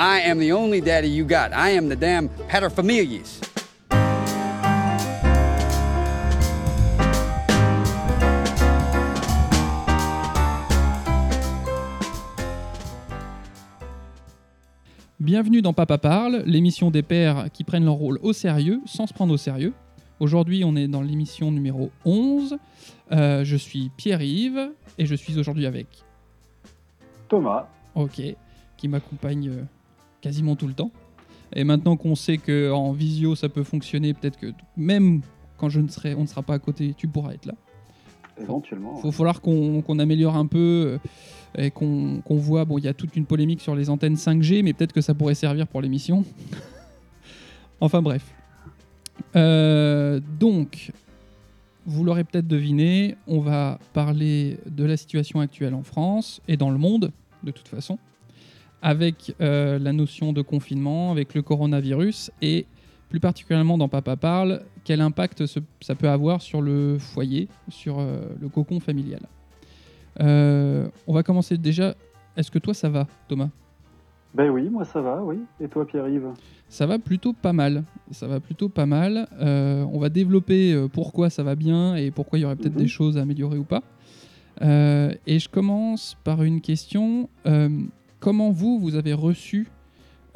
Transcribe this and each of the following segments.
I am the only daddy you got. I am the damn paterfamilias. Bienvenue dans Papa Parle, l'émission des pères qui prennent leur rôle au sérieux sans se prendre au sérieux. Aujourd'hui, on est dans l'émission numéro 11. Euh, je suis Pierre-Yves et je suis aujourd'hui avec Thomas. Ok, qui m'accompagne euh, quasiment tout le temps. Et maintenant qu'on sait que en visio ça peut fonctionner, peut-être que même quand je ne serai, on ne sera pas à côté, tu pourras être là. Éventuellement. Il va falloir qu'on améliore un peu euh, et qu'on qu'on voit. Bon, il y a toute une polémique sur les antennes 5G, mais peut-être que ça pourrait servir pour l'émission. enfin bref. Euh, donc, vous l'aurez peut-être deviné, on va parler de la situation actuelle en France et dans le monde, de toute façon, avec euh, la notion de confinement, avec le coronavirus et plus particulièrement dans Papa Parle, quel impact ce- ça peut avoir sur le foyer, sur euh, le cocon familial. Euh, on va commencer déjà. Est-ce que toi ça va, Thomas? Ben oui, moi ça va, oui. Et toi, Pierre-Yves? Ça va plutôt pas mal. Ça va plutôt pas mal. On va développer pourquoi ça va bien et pourquoi il y aurait peut-être Mhm. des choses à améliorer ou pas. Et je commence par une question. Comment vous, vous avez reçu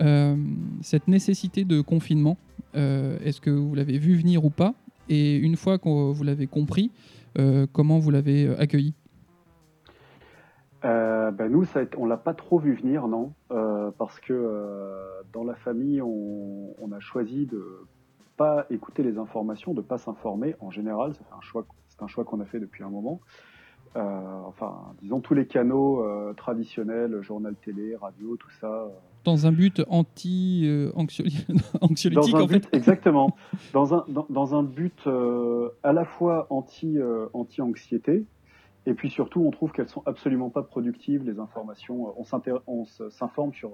euh, cette nécessité de confinement Euh, Est-ce que vous l'avez vu venir ou pas? Et une fois que vous l'avez compris, euh, comment vous l'avez accueilli? Ben nous, ça on l'a pas trop vu venir, non, parce que dans la famille, on, a choisi de pas écouter les informations, de pas s'informer. En général, c'est un choix qu'on a fait depuis un moment. Euh, enfin, disons tous les canaux euh, traditionnels, journal télé, radio, tout ça. euh, Dans un but anti-anxiolytique, dans un en but, fait exactement. Dans un, dans, dans un but euh, à la fois anti, euh, anti-anxiété, et puis surtout, on trouve qu'elles sont absolument pas productives, les informations. On s'informe sur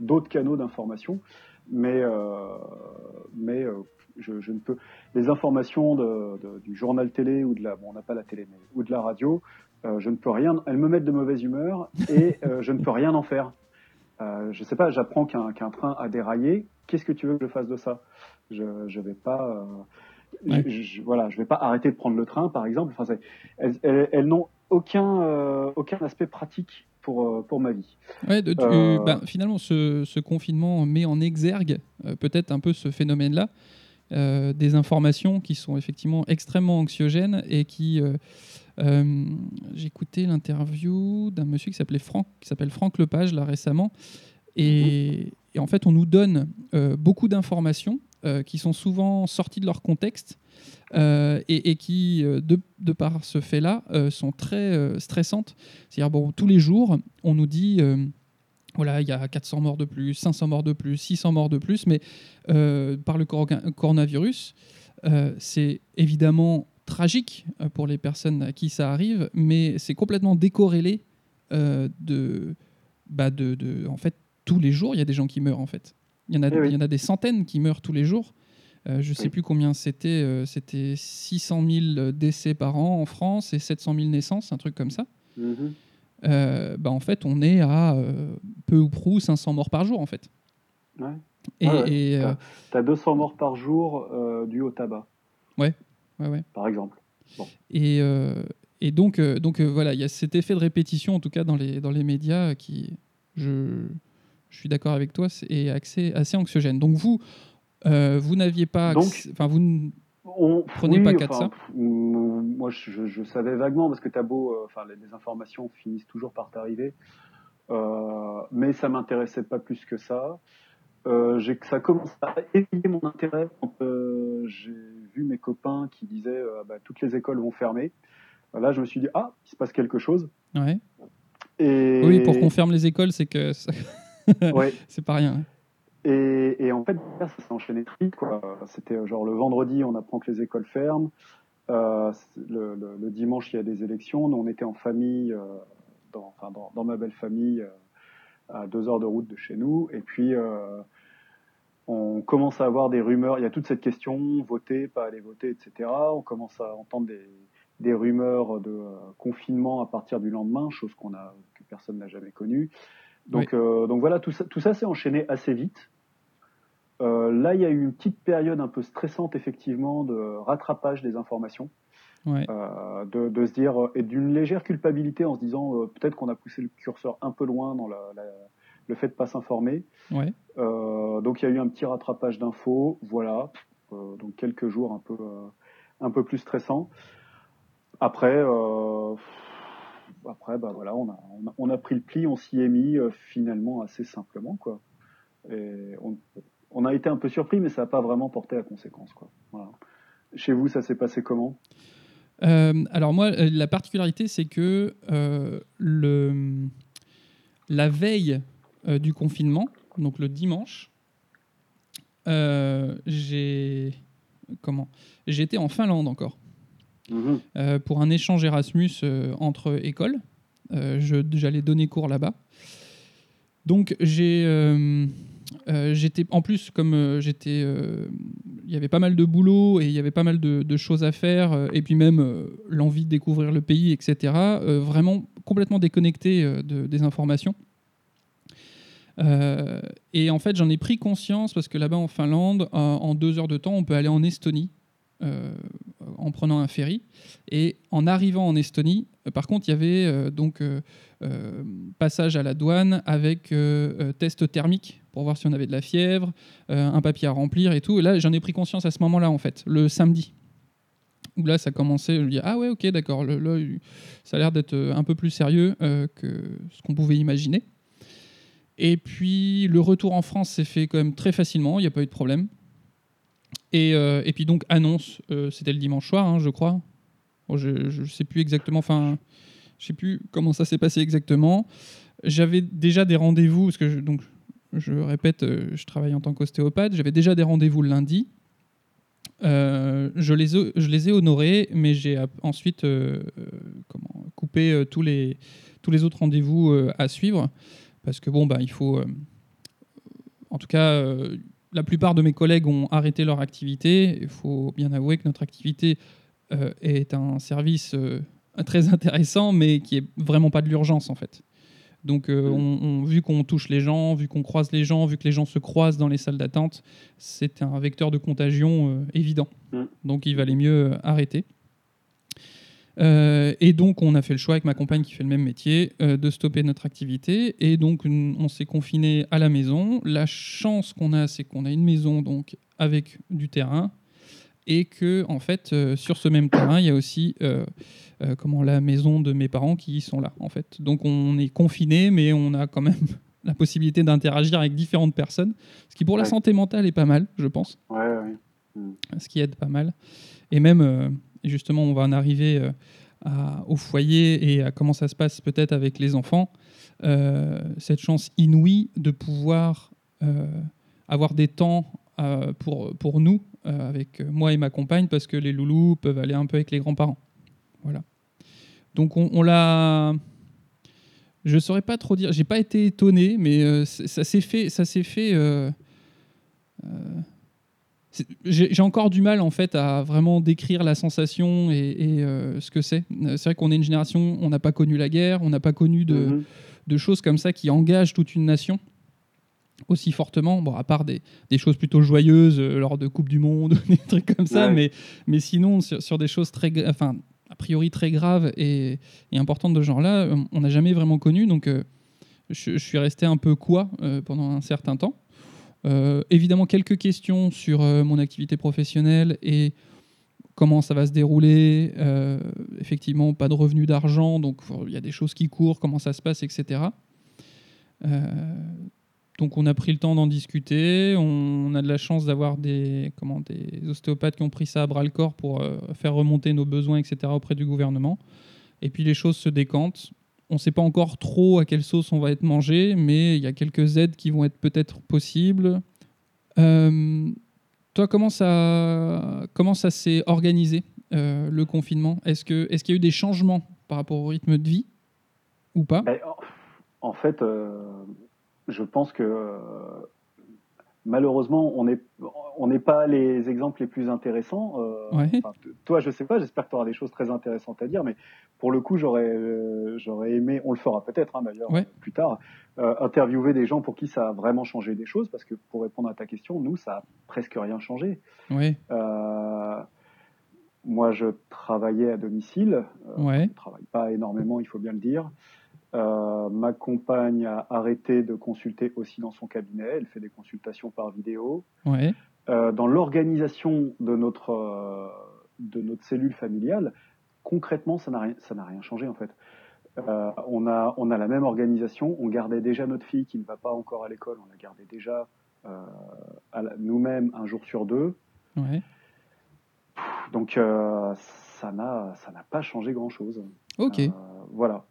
d'autres canaux d'information, mais, euh, mais euh, je, je ne peux. Les informations de, de- du journal télé ou de la. Bon, on n'a pas la télé, mais. Ou de la radio, euh, je ne peux rien. Elles me mettent de mauvaise humeur et je ne peux rien en faire. Euh, je sais pas, j'apprends qu'un qu'un train a déraillé. Qu'est-ce que tu veux que je fasse de ça? Je je vais pas. euh, Ouais. je, je- voilà, je vais pas arrêter de prendre le train, par exemple. Enfin, elles, elles- elles n'ont aucun euh, aucun aspect pratique pour euh, pour ma vie. Ouais, de- tu- Euh, ben, finalement, ce, ce confinement met en exergue euh, peut-être un peu ce phénomène-là, euh, des informations qui sont effectivement extrêmement anxiogènes et qui. J'ai écouté l'interview d'un monsieur qui s'appelait Franck, qui s'appelle Franck Lepage là récemment, et, et en fait, on nous donne beaucoup d'informations euh, qui sont souvent sorties de leur contexte. euh, et, qui, euh, de, par ce fait-là, sont très stressantes. C'est-à-dire, bon, tous les jours, on nous dit, voilà, il y a 400 morts de plus, 500 morts de plus, 600 morts de plus, mais par le coro- coronavirus, c'est évidemment tragique pour les personnes à qui ça arrive, mais c'est complètement décorrélé bah de- En fait, tous les jours, il y a des gens qui meurent, en fait. Il y en a, Eh oui. il y en a des centaines qui meurent tous les jours. Euh, je ne sais Oui. plus combien c'était. euh, c'était 600 000 décès par an en France et 700 000 naissances, un truc comme ça. Mhm. Euh, bah, en fait, on est à euh, peu ou prou 500 morts par jour, en fait. Ouais. Et, Ah ouais. et, euh, T'as 200 morts par jour euh, dus au tabac, ouais, ouais. par exemple. Et, euh, et donc, euh, donc euh, voilà, il y a cet effet de répétition, en tout cas dans les, dans les médias, qui, je, je suis d'accord avec toi, c'est- est assez, assez anxiogène. Donc vous, euh, vous n'aviez pas... Enfin, vous... n- On Prenez oui, pas cas de enfin, ça. pff, Moi, je, savais vaguement parce que t'as beau, euh, enfin, les, les informations finissent toujours par t'arriver, Euh, mais ça m'intéressait pas plus que ça. J'ai ça commence à éveiller mon intérêt quand j'ai vu mes copains qui disaient bah, toutes les écoles vont fermer. Là, je me suis dit ah, il se passe quelque chose. Ouais. Et Oui, pour qu'on ferme les écoles, c'est que ça- Ouais. c'est pas rien. hein. Et, et en fait, ça s'est enchaîné très vite. C'était euh, genre le vendredi, on apprend que les écoles ferment. Euh, le, le- le dimanche, il y a des élections. Nous, on était en famille, euh, dans, enfin, dans, dans ma belle famille, euh, à deux heures de route de chez nous. Et puis, on commence à avoir des rumeurs. Il y a toute cette question voter, pas aller voter, etc. On commence à entendre des, des rumeurs de confinement à partir du lendemain, chose qu'on a que personne n'a jamais connue. Donc, donc voilà, tout ça, tout ça s'est enchaîné assez vite. là, il y a eu une petite période un peu stressante, effectivement, de rattrapage des informations. Euh, de, se dire et d'une légère culpabilité en se disant euh, peut-être qu'on a poussé le curseur un peu loin dans le fait de pas s'informer. Euh, donc il y a eu un petit rattrapage d'infos, voilà. donc quelques jours un peu un peu plus stressants. Après après bah voilà on a, on a, pris le pli, on s'y est mis finalement assez simplement quoi. On, a été un peu surpris mais ça n'a pas vraiment porté à conséquence quoi. Voilà. Chez vous, ça s'est passé comment? Euh, alors moi, euh, la particularité, c'est que euh, le, la veille du confinement, donc le dimanche, j'ai comment? J'étais en Finlande encore mhm. pour un échange Erasmus entre écoles. J'allais donner cours là-bas. Donc euh, j'étais en plus comme euh, j'étais, euh, il y avait pas mal de boulot et il y avait pas mal de, choses à faire et puis même l'envie de découvrir le pays, etc. vraiment complètement déconnecté de, des informations. et en fait, j'en ai pris conscience parce que là-bas en Finlande, en deux heures de temps, on peut aller en Estonie en prenant un ferry. Et en arrivant en Estonie, par contre, il y avait donc passage à la douane avec test thermique pour voir si on avait de la fièvre, euh, un papier à remplir et tout. Et là, j'en ai pris conscience à ce moment-là, en fait, le samedi. Où là, ça commençait, je me dis, ah ouais, ok, d'accord, là, ça a l'air d'être euh, un peu plus sérieux euh, que ce qu'on pouvait imaginer. Et puis, le retour en France s'est fait quand même très facilement, il n'y a pas eu de problème. Et, et puis donc, annonce, c'était le dimanche soir, hein, je crois. je ne sais plus exactement, enfin, je sais plus comment ça s'est passé exactement. J'avais déjà des rendez-vous, parce que je, donc, je répète, euh, je travaille en tant qu'ostéopathe. J'avais déjà des rendez-vous le lundi. Euh, je, les, je les ai honorés, mais j'ai ensuite euh, comment, coupé tous, les, tous les autres rendez-vous à suivre. Parce que, bon, bah, il faut. en tout cas, la plupart de mes collègues ont arrêté leur activité. Il faut bien avouer que notre activité est un service très intéressant, mais qui est vraiment pas de l'urgence, en fait. Donc, euh, mm. on, vu qu'on touche les gens, vu qu'on croise les gens, vu que les gens se croisent dans les salles d'attente, c'est un vecteur de contagion euh, évident. Mm. Donc, il valait mieux euh, et donc, on a fait le choix avec ma compagne qui fait le même métier de stopper notre activité. Et donc, on s'est confiné à la maison. La chance qu'on a, c'est qu'on a une maison donc avec du terrain et que en fait, sur ce même terrain, il y a aussi euh, comment la maison de mes parents qui sont là en fait. Donc on est confiné, mais on a quand même la possibilité d'interagir avec différentes personnes, ce qui pour la santé mentale est pas mal, je pense. Ouais, mm. Ce qui aide pas mal. Et même, euh, justement, on va en arriver euh, au foyer et à comment ça se passe peut-être avec les enfants. cette chance inouïe de pouvoir avoir des temps pour, nous, avec moi et ma compagne, parce que les loulous peuvent aller un peu avec les grands-parents. Voilà. Donc on, l'a. Je saurais pas trop dire. J'ai pas été étonné, mais euh, ça s'est fait. Ça s'est fait. Euh, euh, j'ai encore du mal en fait à vraiment décrire la sensation et, ce que c'est. C'est vrai qu'on est une génération, on n'a pas connu la guerre, on n'a pas connu de, mm-hmm. choses comme ça qui engagent toute une nation aussi fortement, bon, à part des, choses plutôt joyeuses lors de Coupe du Monde, des trucs comme ça, mais, mais sinon sur, sur, des choses très, enfin, a priori très grave et, importante de ce genre-là, euh, on n'a jamais vraiment connu. Donc, euh, je, suis resté un peu quoi euh, pendant un certain temps. Évidemment, quelques questions sur mon activité professionnelle et comment ça va se dérouler. effectivement, pas de revenus d'argent, donc il y a des choses qui courent, comment ça se passe, etc. Donc on a pris le temps d'en discuter. On a de la chance d'avoir des, comment, des ostéopathes qui ont pris ça à bras le corps pour euh, faire remonter nos besoins, etc. auprès du gouvernement. Et puis les choses se décantent. On ne sait pas encore trop à quelle sauce on va être mangé, mais il y a quelques aides qui vont être peut-être possibles. Euh, toi, comment ça, comment ça s'est organisé, euh, le confinement? Est-ce qu'il est y a eu des changements par rapport au rythme de vie ou pas? Ben, En fait, je pense que malheureusement, on n'est on pas les exemples les plus intéressants. Euh, toi, je sais pas, j'espère que tu auras des choses très intéressantes à dire, mais pour le coup, j'aurais euh, j'aurais aimé, on le fera peut-être hein, d'ailleurs plus tard, euh, interviewer des gens pour qui ça a vraiment changé des choses, parce que pour répondre à ta question, nous, ça a presque rien changé. Oui. moi, je travaillais à domicile. Ouais. Je ne travaille pas énormément, il faut bien le dire. Euh, ma compagne a arrêté de consulter aussi dans son cabinet. Elle fait des consultations par vidéo. Ouais. Euh, dans l'organisation de notre, euh, de notre cellule familiale, concrètement, ça n'a rien, ça n'a rien changé en fait. On, a, on a la même organisation. On gardait déjà notre fille qui ne va pas encore à l'école. On la gardait déjà nous-mêmes un jour sur deux. Ouais. Donc ça n'a ça n'a pas changé grand chose. Ok. voilà.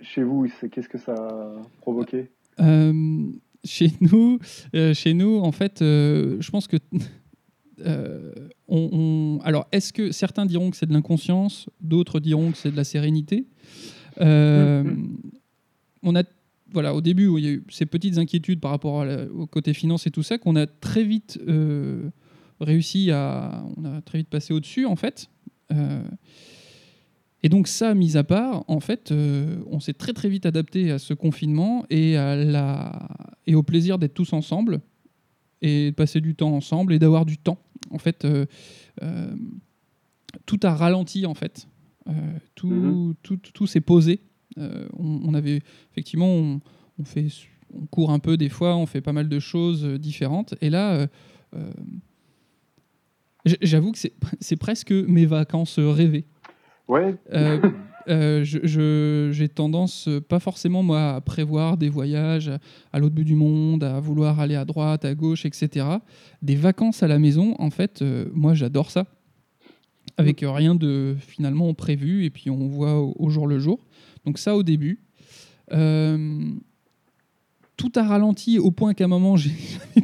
Chez vous, qu'est-ce que ça a provoqué? Euh, Chez nous, euh, chez nous, en fait, euh, je pense que on, alors, est-ce que certains diront que c'est de l'inconscience, d'autres diront que c'est de la sérénité? On a, voilà, au début, il y a eu ces petites inquiétudes par rapport au côté finance et tout ça, qu'on a très vite réussi à, on a très vite passé au-dessus, en fait. Et donc ça, mis à part, en fait, euh, on s'est très très vite adapté à ce confinement et, à la... et au plaisir d'être tous ensemble et de passer du temps ensemble et d'avoir du temps. En fait, euh, euh, tout a ralenti en fait. tout, mm-hmm. tout, tout, s'est posé. On, avait effectivement, on, fait, on court un peu des fois, on fait pas mal de choses différentes. Et là, j'avoue que c'est presque mes vacances rêvées. Ouais. Euh, euh, j'ai tendance, pas forcément moi, à prévoir des voyages à l'autre bout du monde, à vouloir aller à droite, à gauche, etc. Des vacances à la maison, en fait, euh, moi j'adore ça. Avec mm. rien de finalement prévu, et puis on voit au, jour le jour. Donc ça au début. tout a ralenti au point qu'à un moment, j'ai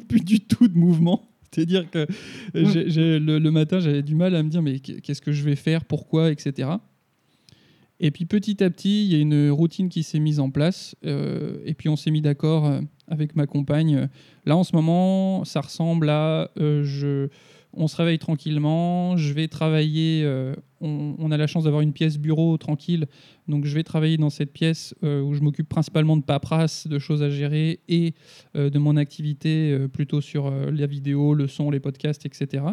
plus du tout de mouvement. C'est-à-dire que le, matin, j'avais du mal à me dire mais qu'est-ce que je vais faire, pourquoi, etc. Et puis petit à petit, il y a une routine qui s'est mise en place. Euh, et puis on s'est mis d'accord euh, avec ma compagne. Là, en ce moment, ça ressemble à euh, je, on se réveille tranquillement, je vais travailler, euh, on, a la chance d'avoir une pièce bureau tranquille, donc je vais travailler dans cette pièce euh, où je m'occupe principalement de paperasse, de choses à gérer et euh, de mon activité plutôt sur la vidéo, le son, les podcasts, etc.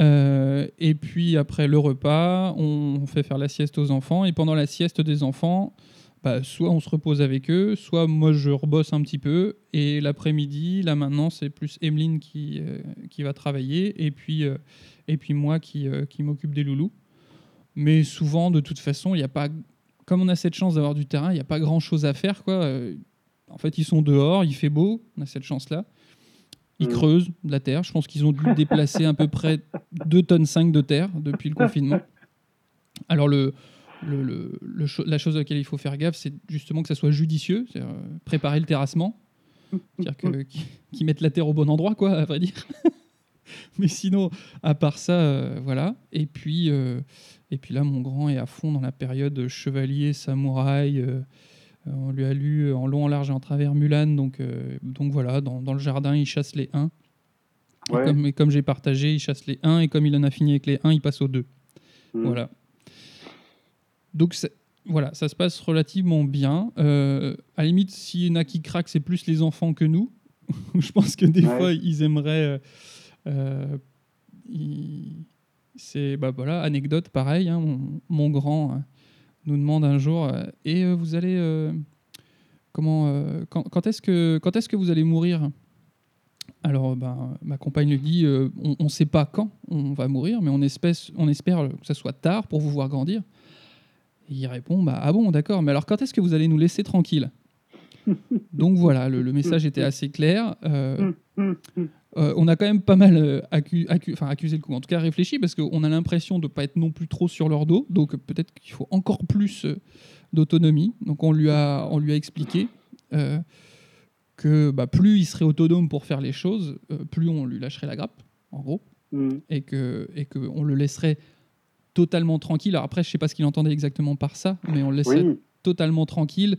et puis après le repas, on fait faire la sieste aux enfants et pendant la sieste des enfants, bah, soit on se repose avec eux, soit moi je rebosse un petit peu. Et l'après-midi, là maintenant, c'est plus Emeline qui, euh, qui va travailler et puis, euh, et puis moi qui, euh, qui m'occupe des loulous. Mais souvent, de toute façon, il a pas. Comme on a cette chance d'avoir du terrain, il n'y a pas grand chose à faire. Quoi. En fait, ils sont dehors, il fait beau, on a cette chance-là. Ils mm. creusent de la terre. Je pense qu'ils ont dû déplacer à peu près 2 tonnes 5 de terre depuis le confinement. Alors, le, le, la chose à laquelle il faut faire gaffe, c'est justement que ça soit judicieux, c'est préparer le terrassement, c'est-à-dire qu'ils mettent la terre au bon endroit, quoi, à vrai dire. Mais sinon, à part ça, euh, voilà. Et puis, euh, et puis là, mon grand est à fond dans la période chevalier, samouraï. Euh, on lui a lu en long, en large et en travers Mulan, donc, donc voilà, dans, dans, le jardin, il chasse les 1. Et comme, j'ai partagé, il chasse les 1, et comme il en a fini avec les 1, il passe aux 2. Mmh. Voilà. Donc voilà, ça se passe relativement bien. Euh, à la limite, s'il y en a qui craquent, c'est plus les enfants que nous. Je pense que des fois, ils aimeraient. Euh, euh, c'est bah voilà, anecdote pareil. Hein, mon, grand nous demande un jour et vous allez comment quand, est-ce que quand est-ce que vous allez mourir? Alors, ben, ma compagne lui dit on ne sait pas quand on va mourir, mais on, on espère que ça soit tard pour vous voir grandir il répond bah, Ah bon, d'accord, mais alors quand est-ce que vous allez nous laisser tranquille Donc voilà, le, message était assez clair. Euh, euh, on a quand même pas mal euh, accusé le coup, en tout cas réfléchi, parce qu'on a l'impression de ne pas être non plus trop sur leur dos, donc peut-être qu'il faut encore plus d'autonomie. Donc on lui a, on lui a expliqué que bah, plus il serait autonome pour faire les choses, plus on lui lâcherait la grappe, en gros, mm. et qu'on et que le laisserait totalement tranquille. Alors après, je sais pas ce qu'il entendait exactement par ça, mais on le laissait totalement tranquille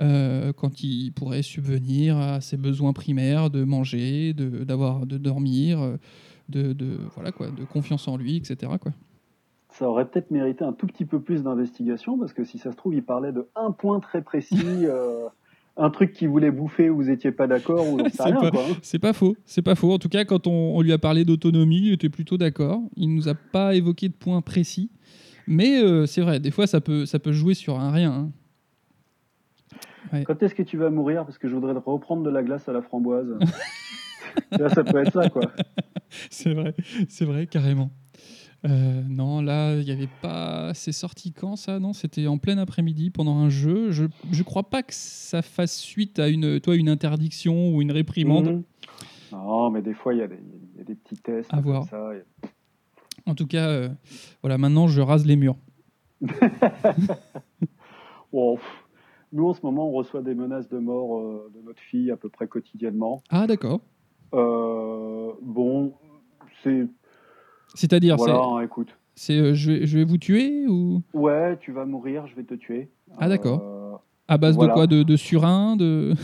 euh, quand il pourrait subvenir à ses besoins primaires de manger, de, d'avoir, de dormir, euh, de, de, voilà quoi, de confiance en lui, etc. Quoi. Ça aurait peut-être mérité un tout petit peu plus d'investigation parce que si ça se trouve, il parlait de un point très précis. euh, un truc qu'il voulait bouffer, vous étiez pas d'accord, ou C'est pas- quoi. hein. C'est pas faux, c'est pas faux. En tout cas, quand on, on lui a parlé d'autonomie, il était plutôt d'accord. Il nous a pas évoqué de points précis, mais euh, c'est vrai, des fois ça peut, ça peut jouer sur un rien. hein. Quand est-ce que tu vas mourir? Parce que je voudrais reprendre de la glace à la framboise. Là, ça peut être ça, quoi. C'est vrai, c'est vrai, carrément. Euh, non, là, il n'y avait pas. C'est sorti quand ça Non, c'était en plein après-midi pendant un jeu. Je je crois pas que ça fasse suite à une, toi, une interdiction ou une réprimande. Mhm. Non, mais des fois, il y, a des- il y a des petits tests. À comme voir. ça, et- En tout cas, euh, voilà, maintenant je rase les murs. Nous, en ce moment, on reçoit des menaces de mort euh, de notre fille à peu près quotidiennement. Ah, d'accord. Bon, c'est. C'est-à-dire, Voilà, c'est- hein, écoute. c'est euh, je, vais, je vais vous tuer ou? Ouais, tu vas mourir, je vais te tuer. Ah, d'accord. Euh, à base Voilà. de quoi? De, de surin de...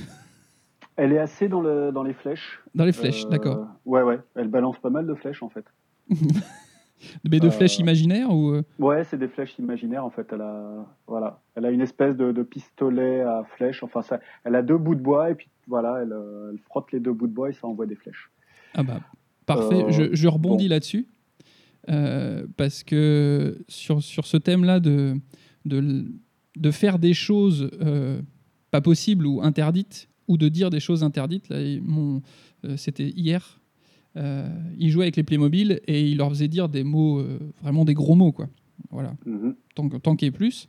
elle est assez dans, le, dans les flèches. Dans les flèches, Euh, d'accord. Ouais, ouais. Elle balance pas mal de flèches, en fait. Mais de euh, flèches imaginaires ou Ouais, c'est des flèches imaginaires en fait. Elle a, voilà, elle a une espèce de, de pistolet à flèches. Enfin, ça, elle a deux bouts de bois et puis voilà, elle, elle frotte les deux bouts de bois et ça envoie des flèches. Ah bah, parfait. Euh, je, je rebondis bon. là-dessus. Euh, parce que sur, sur ce thème-là de, de, de faire des choses euh, pas possibles ou interdites, ou de dire des choses interdites, là, il- mon, euh, c'était hier, il jouait avec les Playmobil et il leur faisait dire des mots, vraiment des gros mots, quoi. Voilà, Mhm. tant, qu'il y ait plus.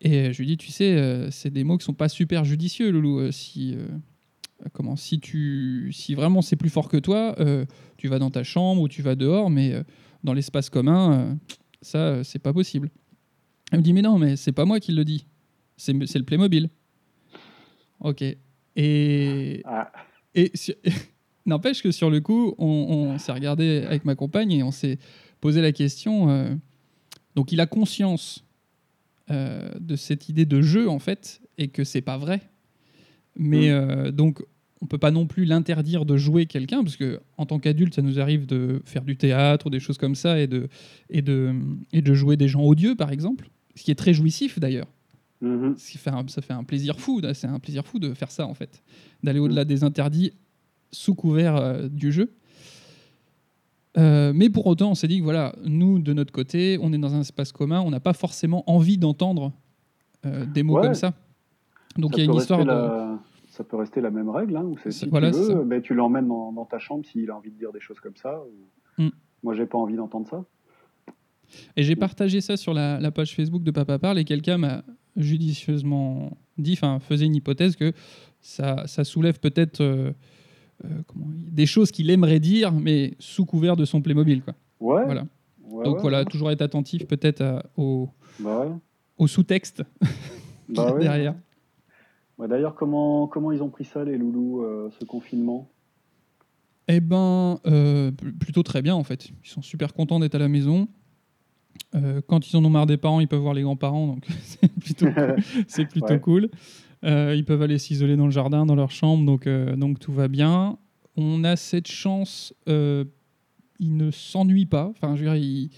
Et je lui dis, tu sais, c'est des mots qui sont pas super judicieux, Loulou. Si, comment, si, tu, si vraiment c'est plus fort que toi, euh, tu vas dans ta chambre ou tu vas dehors, mais euh, dans l'espace commun, euh, ça, c'est pas possible. Elle me dit, mais non, mais c'est pas moi qui le dis. C'est c'est le Playmobil. Ok. Et, Ah, et n'empêche que sur le coup, on, on s'est regardé avec ma compagne et on s'est posé la question. donc, il a conscience de cette idée de jeu en fait et que c'est pas vrai. Mais Mm. euh, donc, on peut pas non plus l'interdire de jouer quelqu'un parce que en tant qu'adulte, ça nous arrive de faire du théâtre ou des choses comme ça et de et de et de jouer des gens odieux par exemple, ce qui est très jouissif d'ailleurs. mhm. Un- ça fait un plaisir fou, c'est un plaisir fou de faire ça en fait, d'aller au-delà des interdits sous couvert euh, du jeu. Euh, mais pour autant, on s'est dit que voilà, nous de notre côté, on est dans un espace commun, on n'a pas forcément envie d'entendre euh, des mots Ouais. comme ça. Donc Ça il y a une histoire de. la- Ça peut rester la même règle, hein, où c'est si voilà, tu veux, ben, tu l'emmènes dans, dans ta chambre s'il a envie de dire des choses comme ça. ou- Mm. Moi, j'ai pas envie d'entendre ça. Et j'ai partagé ça sur la, la page Facebook de Papa Parle et quelqu'un m'a judicieusement dit, enfin faisait une hypothèse que ça, ça soulève peut-être euh, euh, des choses qu'il aimerait dire, mais sous couvert de son Playmobil. Quoi. Ouais. Voilà. ouais, Donc ouais, voilà, ouais. toujours être attentif peut-être au, Bah au sous-texte Bah derrière. Ouais, D'ailleurs, comment, comment ils ont pris ça, les loulous, euh, ce confinement? Eh ben, euh, pl- plutôt très bien en fait. Ils sont super contents d'être à la maison. Euh, quand ils en ont marre des parents, ils peuvent voir les grands-parents, donc c'est plutôt, cool. Plutôt Ouais. cool. Ils peuvent aller s'isoler dans le jardin, dans leur chambre, donc, donc tout va bien. On a cette chance, ils ne s'ennuient pas. Enfin, je veux dire, ils-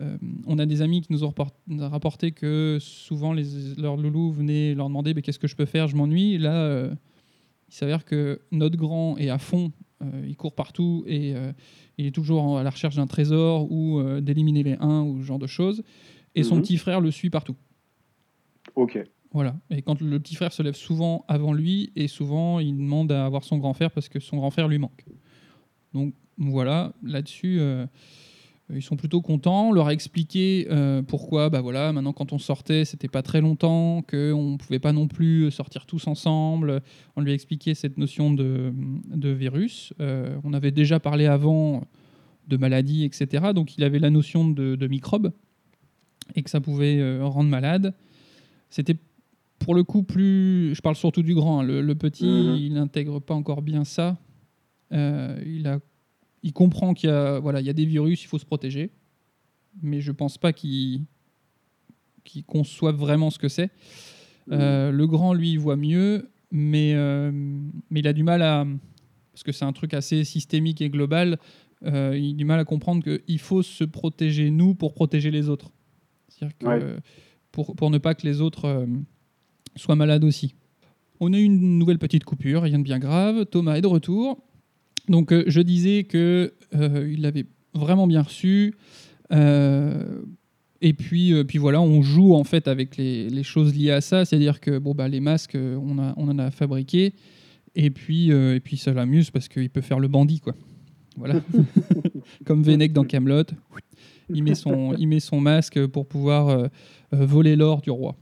euh, on a des amis qui nous ont rapporté que souvent les, leurs loulous venaient leur demander qu'est-ce que je peux faire, je m'ennuie. Là, euh, il s'avère que notre grand est à fond, euh, il court partout et il est toujours à la recherche d'un trésor ou d'éliminer les uns ou ce genre de choses. Et son Mhm. petit frère le suit partout. Ok. Voilà. Et quand le petit frère se lève souvent avant lui, et souvent il demande à avoir son grand frère parce que son grand frère lui manque. Donc voilà, là-dessus, ils sont plutôt contents. On leur a expliqué euh, pourquoi, bah voilà, maintenant quand on sortait, c'était pas très longtemps, qu'on pouvait pas non plus sortir tous ensemble. On lui a expliqué cette notion de, de virus. Euh, on avait déjà parlé avant de maladies, etc. Donc il avait la notion de, de microbes et que ça pouvait euh, rendre malade. C'était pour le coup plus. Je parle surtout du grand. hein. Le, le petit, Mhm. il n'intègre pas encore bien ça. Euh, il, a, il comprend qu'il y a, voilà, il y a des virus, il faut se protéger. Mais je pense pas qu'il qui conçoivent vraiment ce que c'est. Euh, le grand, lui, il voit mieux, mais, euh, mais il a du mal à. Parce que c'est un truc assez systémique et global, euh, il a du mal à comprendre qu'il faut se protéger, nous, pour protéger les autres. C'est-à-dire que. Ouais. Pour, pour ne pas que les autres soient malades aussi. On a eu une nouvelle petite coupure, rien de bien grave. Thomas est de retour. Donc, euh, je disais que euh, il l'avait vraiment bien reçu. Euh, et puis, euh, puis voilà, on joue en fait avec les, les choses liées à ça, c'est-à-dire que bon bah les masques, on, a, on en a fabriqué, et puis euh, et puis ça l'amuse parce qu'il peut faire le bandit quoi. Voilà, comme Venec dans Camelot, il met son il met son masque pour pouvoir euh, voler l'or du roi.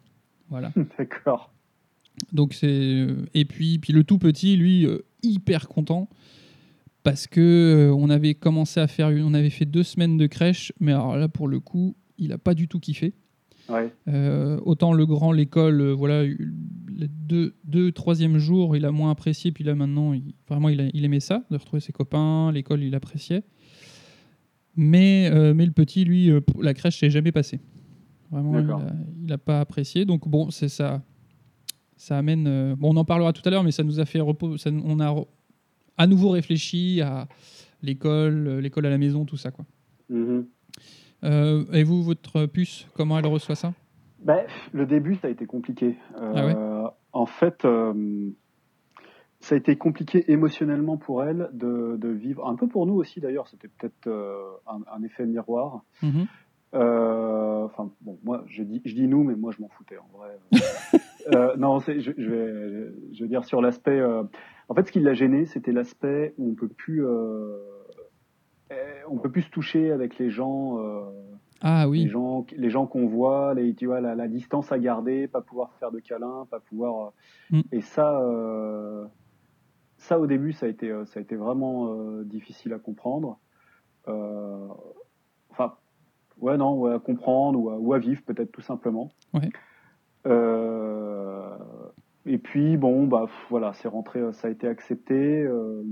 Voilà. D'accord. Donc c'est et puis puis le tout petit lui hyper content parce que euh, on avait commencé à faire une- on avait fait deux semaines de crèche mais alors là pour le coup il a pas du tout kiffé. Ouais. Euh, autant le grand l'école euh, voilà les deux deux troisième jours il a moins apprécié puis là maintenant il, vraiment il, a- il aimait ça de retrouver ses copains l'école il appréciait. Mais euh, mais le petit lui la crèche s'est jamais passé. Vraiment il D'accord. a, il a pas apprécié donc bon c'est ça ça amène. bon, on en parlera tout à l'heure, mais ça nous a fait repos. ça- on a à nouveau réfléchi à l'école, euh, l'école à la maison, tout ça, quoi. Mhm. Euh, et vous, votre puce, comment elle reçoit ça? Ben, le début, ça a été compliqué. Euh, Ah En fait, ça a été compliqué émotionnellement pour elle de, de vivre, un peu pour nous aussi d'ailleurs, c'était peut-être euh, un, un effet miroir. Mhm. Euh, Enfin, bon, moi, je dis, je dis nous, mais moi, je m'en foutais en vrai. Euh, non, c'est- je, je vais, je veux dire sur l'aspect. En fait, ce qui l'a gêné, c'était l'aspect où on peut plus, euh, eh, on peut plus se toucher avec les gens. euh, Ah les oui, gens, les gens qu'on voit, les, tu vois, la, la distance à garder, pas pouvoir faire de câlins, pas pouvoir. euh, Mm. Et ça, euh, ça au début, ça a été, ça a été vraiment difficile à comprendre. Enfin, ouais, non, ouais, à comprendre ou à, ou à vivre peut-être tout simplement. Ouais. Euh, et puis bon, bah pff, voilà, c'est rentré, ça a été accepté. euh,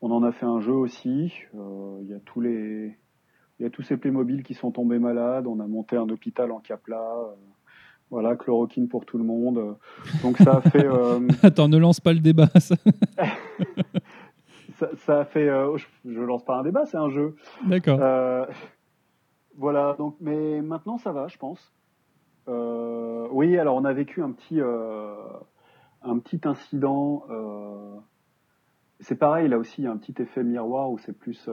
on en a fait un jeu aussi. euh, Il y a tous les il y a tous ces Playmobil qui sont tombés malades. On a monté un hôpital en Capla. euh, voilà, chloroquine pour tout le monde. euh. Donc ça a fait, euh, attends, ne lance pas le débat. ça. ça, ça a fait. euh, je, lance pas un débat, c'est un jeu. D'accord. Euh, voilà. Donc, mais maintenant ça va, je pense. Euh, oui, alors on a vécu un petit, euh, un petit incident. euh, c'est pareil, là aussi, il y a un petit effet miroir où c'est plus,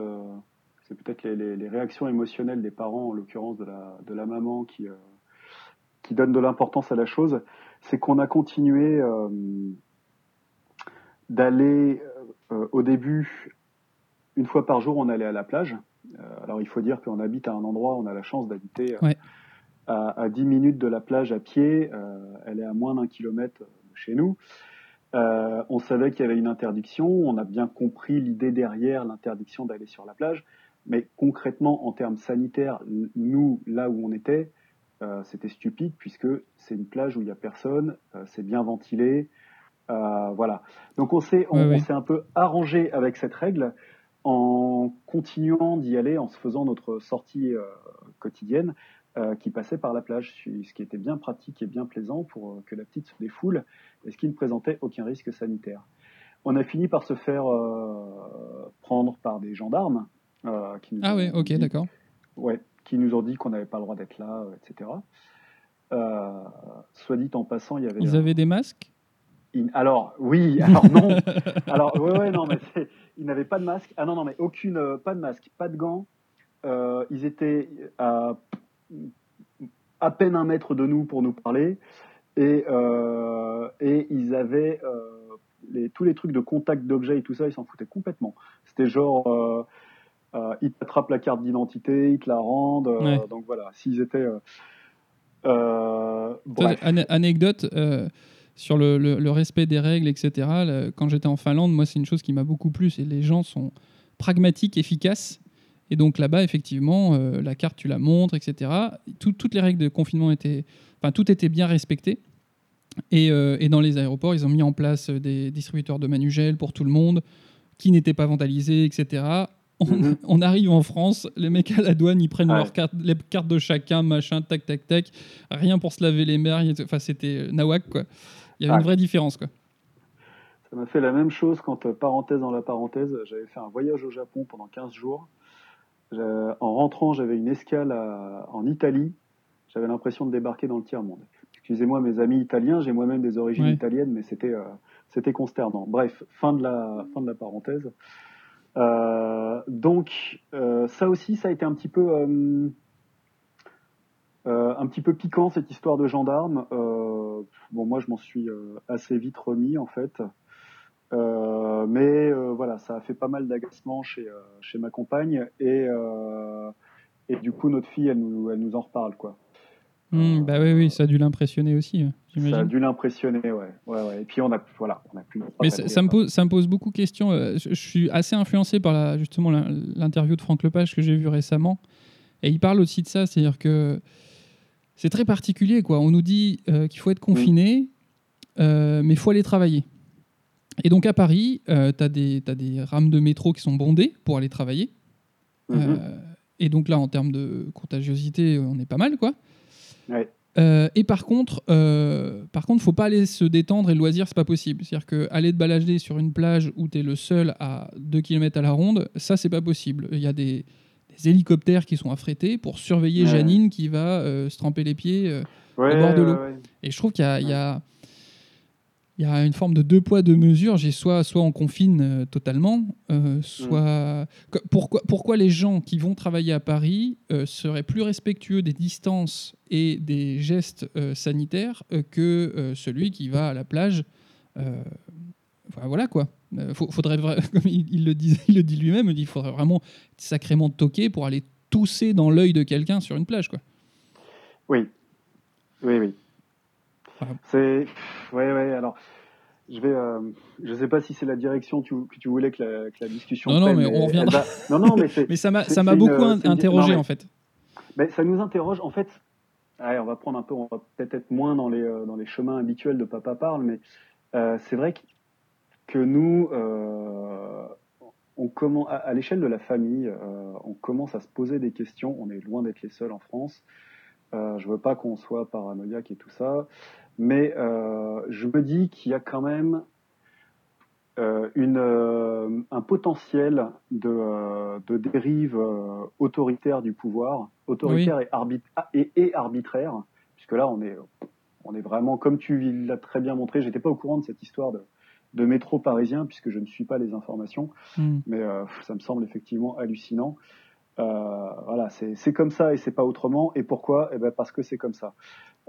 c'est peut-être les, réactions émotionnelles des parents, en l'occurrence de la, maman, qui, qui donnent de l'importance à la chose. C'est qu'on a continué d'aller, au début, une fois par jour, on allait à la plage. Alors il faut dire qu'on habite à un endroit, on a la chance d'habiter. À, à 10 minutes de la plage à pied. Euh, elle est à moins d'un kilomètre de chez nous. Euh, on savait qu'il y avait une interdiction, on a bien compris l'idée derrière l'interdiction d'aller sur la plage, mais concrètement, en termes sanitaires, nous, là où on était, euh, c'était stupide puisque c'est une plage où il n'y a personne, euh, c'est bien ventilé, voilà. Donc on s'est on, s'est un peu arrangé avec cette règle en continuant d'y aller, en se faisant notre sortie quotidienne euh, qui passait par la plage, ce qui était bien pratique et bien plaisant pour euh, que la petite se défoule et ce qui ne présentait aucun risque sanitaire. On a fini par se faire euh, prendre par des gendarmes euh, qui nous Ah ouais, ok, d'accord. Ouais, qui nous ont dit qu'on n'avait pas le droit d'être là, etc. Soit dit en passant, il y avait. Ils avaient des masques? In- Alors oui, alors non. alors ouais, ouais, non, mais ils n'avaient pas de masque. Ah non, non, mais aucune, pas de masque, pas de gants. Ils étaient à à peine un mètre de nous pour nous parler et euh, et ils avaient euh, les, tous les trucs de contact d'objets et tout ça, ils s'en foutaient complètement. C'était genre. Euh, ils t'attrapent la carte d'identité, ils te la rendent. Ouais. Donc voilà, s'ils étaient. bref. anecdote sur le, le- le respect des règles, etc. quand j'étais en Finlande, moi, c'est une chose qui m'a beaucoup plu. C'est les gens sont pragmatiques, efficaces. Et donc là-bas, effectivement, euh, la carte, tu la montres, etc. Tout- toutes les règles de confinement étaient. Enfin, tout était bien respecté. Et, euh, et dans les aéroports, ils ont mis en place des distributeurs de manugel pour tout le monde, qui n'étaient pas vandalisés, etc. on, on arrive en France, les mecs à la douane, ils prennent Ouais. leurs cartes, les cartes de chacun, machin, tac, tac, tac. Rien pour se laver les mains. Enfin, c'était euh, nawak, quoi. Il y avait Ouais. une vraie différence, quoi. Ça m'a fait la même chose quand, parenthèse dans la parenthèse, j'avais fait un voyage au Japon pendant 15 jours. Je- En rentrant, j'avais une escale à- en Italie. J'avais l'impression de débarquer dans le tiers-monde. Excusez-moi mes amis italiens, j'ai moi-même des origines Ouais. italiennes, mais c'était euh, c'était consternant. Bref, fin de la, fin de la parenthèse. Euh, donc, euh, ça aussi, ça a été un petit peu... euh, euh, un petit peu piquant cette histoire de gendarme. Euh, bon, moi, je m'en suis euh, assez vite remis en fait. Euh, mais euh, voilà, ça a fait pas mal d'agacement chez, euh, chez ma compagne et, et du coup notre fille elle nous, elle nous en reparle quoi. Hmm, bah oui, oui, ça a dû l'impressionner aussi, euh, Ça a dû l'impressionner, ouais. ouais, ouais. Et puis on a, voilà, on a plus. Mais ça, ça me pose, ça me pose beaucoup de questions. Je, je suis assez influencé par la, justement l'interview de Franck Lepage que j'ai vu récemment. Et il parle aussi de ça, c'est-à-dire que c'est très particulier. Quoi. On nous dit qu'il faut être confiné, mais il faut aller travailler. Et donc à Paris, tu as, des rames de métro qui sont bondées pour aller travailler. Mhm. Euh, et donc là, en termes de contagiosité, on est pas mal. quoi. Ouais. Euh, et par contre, euh, par contre, faut pas aller se détendre et le loisir, c'est pas possible. C'est-à-dire que aller te balader sur une plage où tu es le seul à 2 km à la ronde, ça c'est pas possible. Il y a des, des hélicoptères qui sont affrétés pour surveiller Ouais. Janine qui va euh, se tremper les pieds. euh, Ouais, bord de l'eau. et je trouve qu'il y a, il y a- il y a une forme de deux poids, deux mesures. J'ai soit, soit on confine euh, totalement, euh, soit. Que- Pourquoi, pourquoi les gens qui vont travailler à Paris euh, seraient plus respectueux des distances et des gestes sanitaires que celui qui va à la plage enfin, Voilà quoi. Faudrait, comme il, il le dit, il le dit lui-même, il faudrait vraiment être sacrément toquer pour aller tousser dans l'œil de quelqu'un sur une plage. Quoi. Oui, oui, oui. C'est, ouais, ouais. Alors, je vais, euh, je sais pas si c'est la direction tu- que tu voulais que la, que la discussion. Non, non, prenne, mais on reviendra. va- Non, non, mais. Mais ça m'a ça beaucoup une- interrogé non, mais- en fait. Ben, ça nous interroge. En fait, on va prendre un peu, on va peut-être être moins dans les, euh, dans les chemins habituels de Papa Parle, mais euh, c'est vrai que, que nous, euh, on commence, à, à l'échelle de la famille, euh, on commence à se poser des questions. On est loin d'être les seuls en France. Euh, je veux pas qu'on soit paranoïaque et tout ça, mais euh, je me dis qu'il y a quand même euh, une, euh, un potentiel de, euh, de dérive euh, autoritaire du pouvoir, autoritaire et, ah, et, et arbitraire, puisque là on est, on est vraiment, comme tu l'as très bien montré, j'étais pas au courant de cette histoire de, de métro parisien, puisque je ne suis pas les informations, Hmm. mais euh, ça me semble effectivement hallucinant. Euh, voilà, c'est c'est comme ça et c'est pas autrement. Et pourquoi? Eh ben parce que c'est comme ça.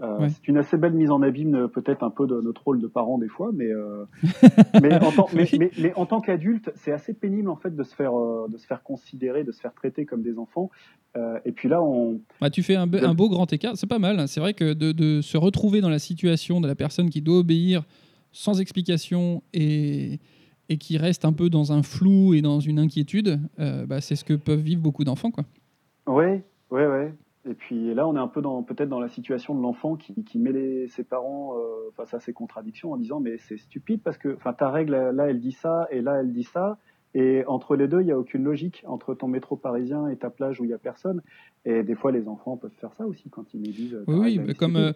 Euh, Ouais. C'est une assez belle mise en abîme, euh, peut-être un peu de notre rôle de parents des fois, mais euh, mais en tant, mais, Oui. mais- mais en tant qu'adulte, c'est assez pénible en fait de se faire euh, de se faire considérer, de se faire traiter comme des enfants. Et puis là, on Bah, tu fais un, be- un beau grand écart, c'est pas mal. hein. C'est vrai que de, de se retrouver dans la situation de la personne qui doit obéir sans explication et, et qui reste un peu dans un flou et dans une inquiétude, bah, c'est ce que peuvent vivre beaucoup d'enfants. Quoi. Ouais, ouais, ouais. Et puis là, on est un peu dans peut-être dans la situation de l'enfant qui, qui met les- ses parents euh, face à ces contradictions en disant mais c'est stupide parce que enfin ta règle là elle dit ça et là elle dit ça. Et entre les deux il y a aucune logique entre ton métro parisien et ta plage où il y a personne. Et des fois les enfants peuvent faire ça aussi quand ils nous disent ta Oui, oui, comme, euh,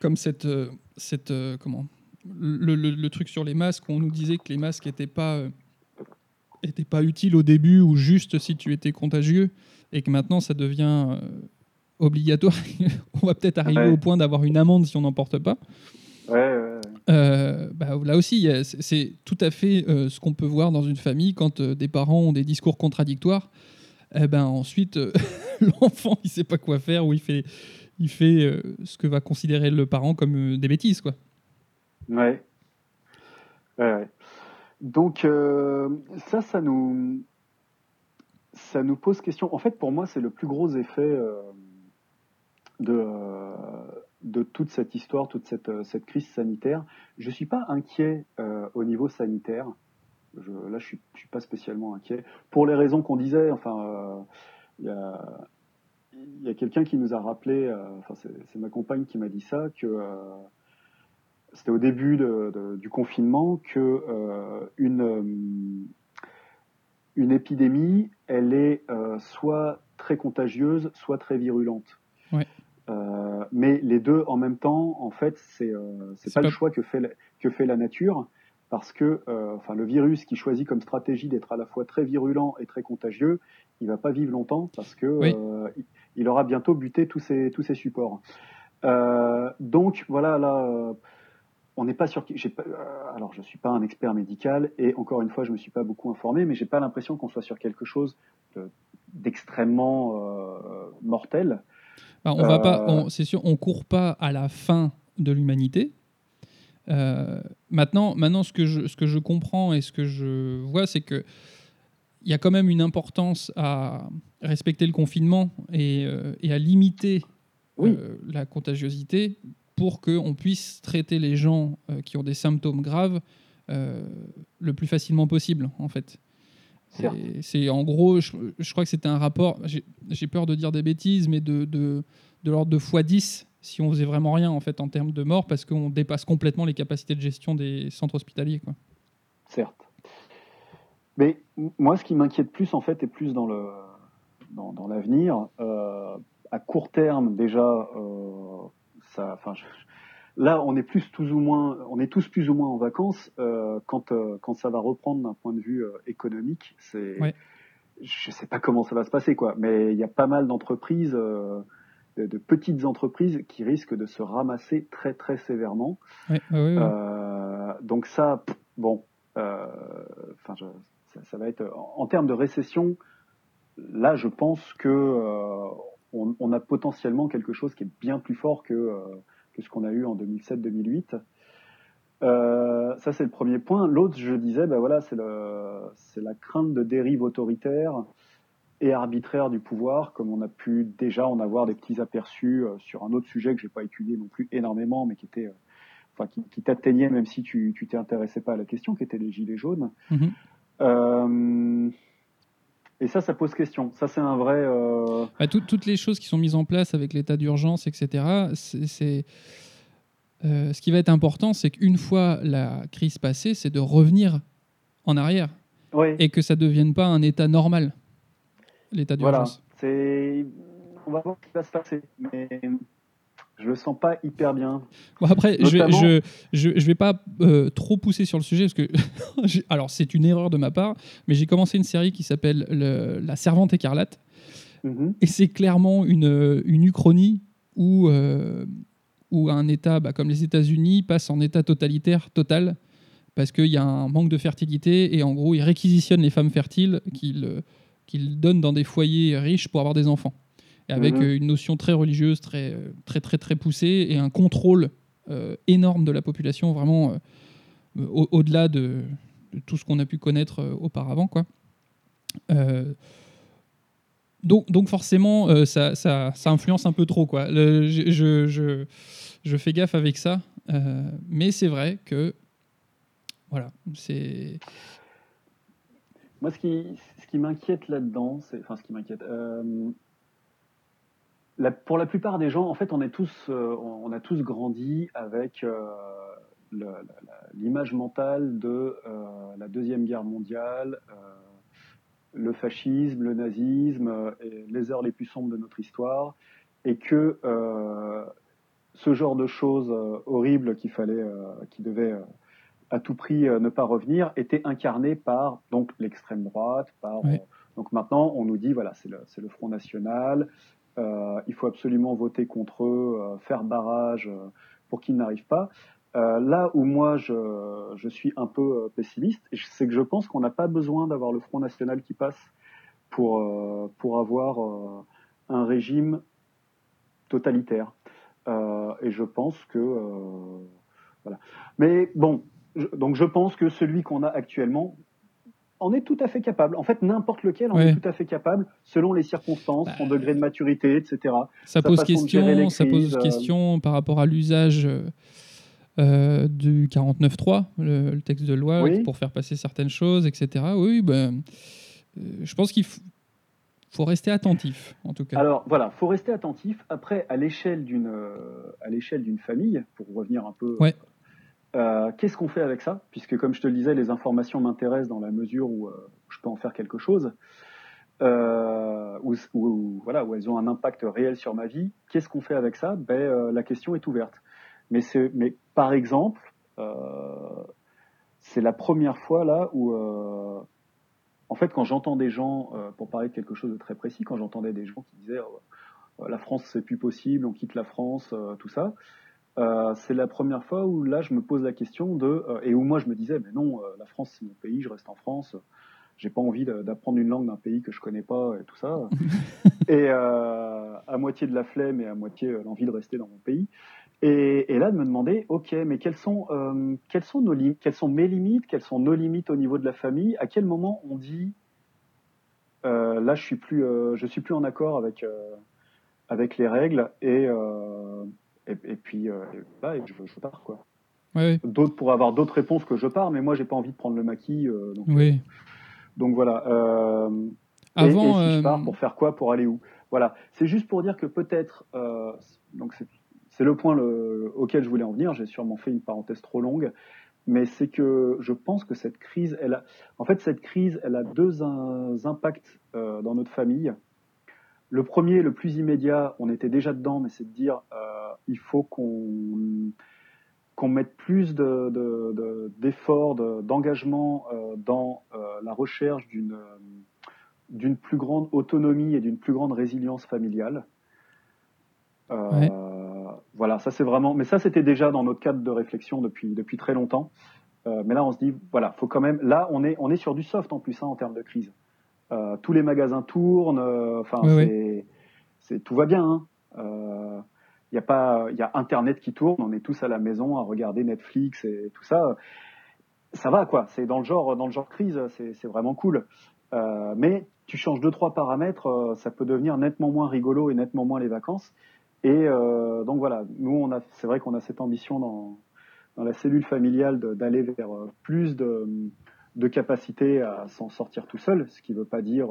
comme cette, euh, cette euh, comment le, le- le truc sur les masques, on nous disait que les masques n'étaient pas, euh, étaient pas utiles au début ou juste si tu étais contagieux et que maintenant ça devient euh, obligatoire. on va peut-être arriver Ouais. au point d'avoir une amende si on n'en porte pas. Ouais, ouais, ouais. Euh, bah, là aussi, c'est- tout à fait euh, ce qu'on peut voir dans une famille quand euh, des parents ont des discours contradictoires. Eh ben ensuite, l'enfant, il sait pas quoi faire ou il fait, il fait ce que va considérer le parent comme des bêtises, quoi. Ouais. Ouais. Donc ça, ça nous, ça nous pose question. En fait, pour moi, c'est le plus gros effet de, euh, de toute cette histoire, toute cette, euh, crise sanitaire. Je suis pas inquiet euh, au niveau sanitaire. Je, là, je suis, je suis pas spécialement inquiet pour les raisons qu'on disait. Enfin, il y a, quelqu'un qui nous a rappelé. enfin, c'est ma compagne qui m'a dit ça que. c'était au début du confinement que une, une épidémie elle est soit très contagieuse, soit très virulente. Mais les deux en même temps, en fait, c'est c'est pas, pas, le choix que fait la, que fait la nature parce que enfin le virus qui choisit comme stratégie d'être à la fois très virulent et très contagieux, il va pas vivre longtemps parce que il aura bientôt buté tous ses tous ses supports. donc voilà là on n'est pas sûr. Pas, euh, alors, je suis pas un expert médical et encore une fois, je me suis pas beaucoup informé, mais j'ai pas l'impression qu'on soit sur quelque chose d'extrêmement euh, mortel. On va pas. Euh, c'est sûr, on court pas à la fin de l'humanité. maintenant, maintenant, ce que je, ce que je comprends et ce que je vois, c'est que il y a quand même une importance à respecter le confinement et, et à limiter la contagiosité pour qu'on puisse traiter les gens euh, qui ont des symptômes graves euh, le plus facilement possible, en fait. C'est en gros, je, crois que c'était un rapport, j'ai peur de dire des bêtises, mais de, de, de l'ordre de x10 si on faisait vraiment rien en fait en termes de morts parce qu'on dépasse complètement les capacités de gestion des centres hospitaliers. Quoi. Certes. Mais moi, ce qui m'inquiète plus en fait est plus dans le dans, dans l'avenir. Euh, à court terme, déjà, enfin, là, on est plus tous ou moins, on est tous plus ou moins en vacances euh, quand euh, quand ça va reprendre d'un point de vue euh, économique. C'est, je sais pas comment ça va se passer quoi, mais il y a pas mal d'entreprises, de, petites entreprises qui risquent de se ramasser très très sévèrement. donc ça, bon, enfin, ça, ça, va être en, termes de récession. Là, je pense que on, a potentiellement quelque chose qui est bien plus fort que, que ce qu'on a eu en 2007-2008. Euh, ça, c'est le premier point. L'autre, je disais, ben voilà, c'est la crainte de dérive autoritaire et arbitraire du pouvoir, comme on a pu déjà en avoir des petits aperçus euh, sur un autre sujet que j'ai pas étudié non plus énormément, mais qui était, enfin, qui, t'atteignait même si tu, tu t'y intéressais pas à la question, qui était les gilets jaunes. Mm-hmm. Et ça, ça pose question. Ça, c'est un vrai. Euh, bah, toutes les choses qui sont mises en place avec l'état d'urgence, etc. C'est euh, ce qui va être important, c'est qu'une fois la crise passée, c'est de revenir en arrière et que ça ne devienne pas un état normal, l'état d'urgence. Voilà. On va voir ce qui va se passer. Mais je le sens pas hyper bien. Bon après, je, je, je, je, vais pas euh, trop pousser sur le sujet parce que alors c'est une erreur de ma part, mais j'ai commencé une série qui s'appelle La Servante écarlate mhm. et c'est clairement une, une uchronie où euh, où un État bah, comme les États-Unis passe en État totalitaire total parce qu'il y a un manque de fertilité et en gros ils réquisitionnent les femmes fertiles qu'ils qu'ils donnent dans des foyers riches pour avoir des enfants avec mhm. euh, une notion très religieuse, très, euh, très, très, très poussée, et un contrôle euh, énorme de la population, vraiment au-delà de, tout ce qu'on a pu connaître auparavant. Quoi. donc, donc forcément, ça, ça, ça, influence un peu trop. Quoi. je, je, je, fais gaffe avec ça, mais c'est vrai que voilà, c'est. Moi, ce qui, ce qui m'inquiète là-dedans, c'est, enfin, ce qui m'inquiète, pour la plupart des gens, en fait, on, est tous, euh, on a tous grandi avec euh, l'image mentale de euh, la Deuxième Guerre mondiale, le fascisme, le nazisme, et les heures les plus sombres de notre histoire, et que ce genre de choses horribles qu'il fallait, qui devaient à tout prix ne pas revenir, était incarné par donc l'extrême droite, par donc maintenant, on nous dit, voilà, c'est le, le, Front National, il faut absolument voter contre eux, euh, faire barrage euh, pour qu'ils n'arrivent pas. là où moi je, je, suis un peu pessimiste, c'est que je pense qu'on n'a pas besoin d'avoir le Front National qui passe pour, pour avoir un régime totalitaire. et je pense que voilà. Mais bon, donc je pense que celui qu'on a actuellement, on est tout à fait capable. En fait, n'importe lequel, on est tout à fait capable, selon les circonstances, son bah, degré de maturité, etc. Ça pose question, ça pose euh, question par rapport à l'usage euh, du 49.3, le, le texte de loi, pour faire passer certaines choses, etc. Oui, ben, euh, je pense qu'il faut rester attentif, en tout cas. Alors voilà, faut rester attentif. Après, à l'échelle d'une à l'échelle d'une famille, pour revenir un peu ouais. Euh, qu'est-ce qu'on fait avec ça? Puisque, comme je te le disais, les informations m'intéressent dans la mesure où euh, je peux en faire quelque chose. euh, où, voilà, où elles ont un impact réel sur ma vie. Qu'est-ce qu'on fait avec ça? Ben, La question est ouverte. Mais, mais par exemple, c'est la première fois là où, en fait, quand j'entends des gens, pour parler de quelque chose de très précis, quand j'entendais des gens qui disaient la France c'est plus possible, on quitte la France, tout ça, c'est la première fois où là je me pose la question de et où moi je me disais mais non, la France c'est mon pays, je reste en France j'ai pas envie d'apprendre une langue d'un pays que je connais pas et tout ça. et euh, à moitié de la flemme et à moitié euh, l'envie de rester dans mon pays. Et, et, là, de me demander, ok, mais quelles sont, euh, quelles sont nos limites, quelles sont mes limites, quelles sont nos limites au niveau de la famille? À quel moment on dit, euh, là, je suis plus, euh, je suis plus en accord avec euh, avec les règles et et, et, puis là, je, je pars quoi. Ouais. D'autres pour avoir d'autres réponses que je pars, mais moi, j'ai pas envie de prendre le maquis. donc, oui. Donc voilà. Euh, Avant, et, si je pars euh, pour faire quoi Pour aller où? Voilà. C'est juste pour dire que peut-être. Euh, donc c'est le point le, auquel je voulais en venir. J'ai sûrement fait une parenthèse trop longue, mais c'est que je pense que cette crise, elle a, en fait, cette crise, elle a deux impacts euh, dans notre famille. Le premier, le plus immédiat, on était déjà dedans, mais c'est de dire, euh, il faut qu'on qu'on mette plus d'efforts, de, d'engagement euh, dans euh, la recherche d'une d'une plus grande autonomie et d'une plus grande résilience familiale. Euh, voilà, ça c'est vraiment. Mais ça c'était déjà dans notre cadre de réflexion depuis depuis très longtemps. mais là on se dit voilà, faut quand même. Là on est on est sur du soft en plus hein, en termes de crise. Tous les magasins tournent. Enfin c'est tout va bien. Hein. Il y a pas, il y a Internet qui tourne, on est tous à la maison à regarder Netflix et tout ça. Ça va quoi, c'est dans le genre, dans le genre crise, c'est vraiment cool. Euh, mais tu changes deux trois paramètres, euh, ça peut devenir nettement moins rigolo et nettement moins les vacances. Et euh, donc voilà, nous on a, c'est vrai qu'on a cette ambition dans, dans la cellule familiale d'aller vers plus de, de capacité à s'en sortir tout seul, ce qui ne veut pas dire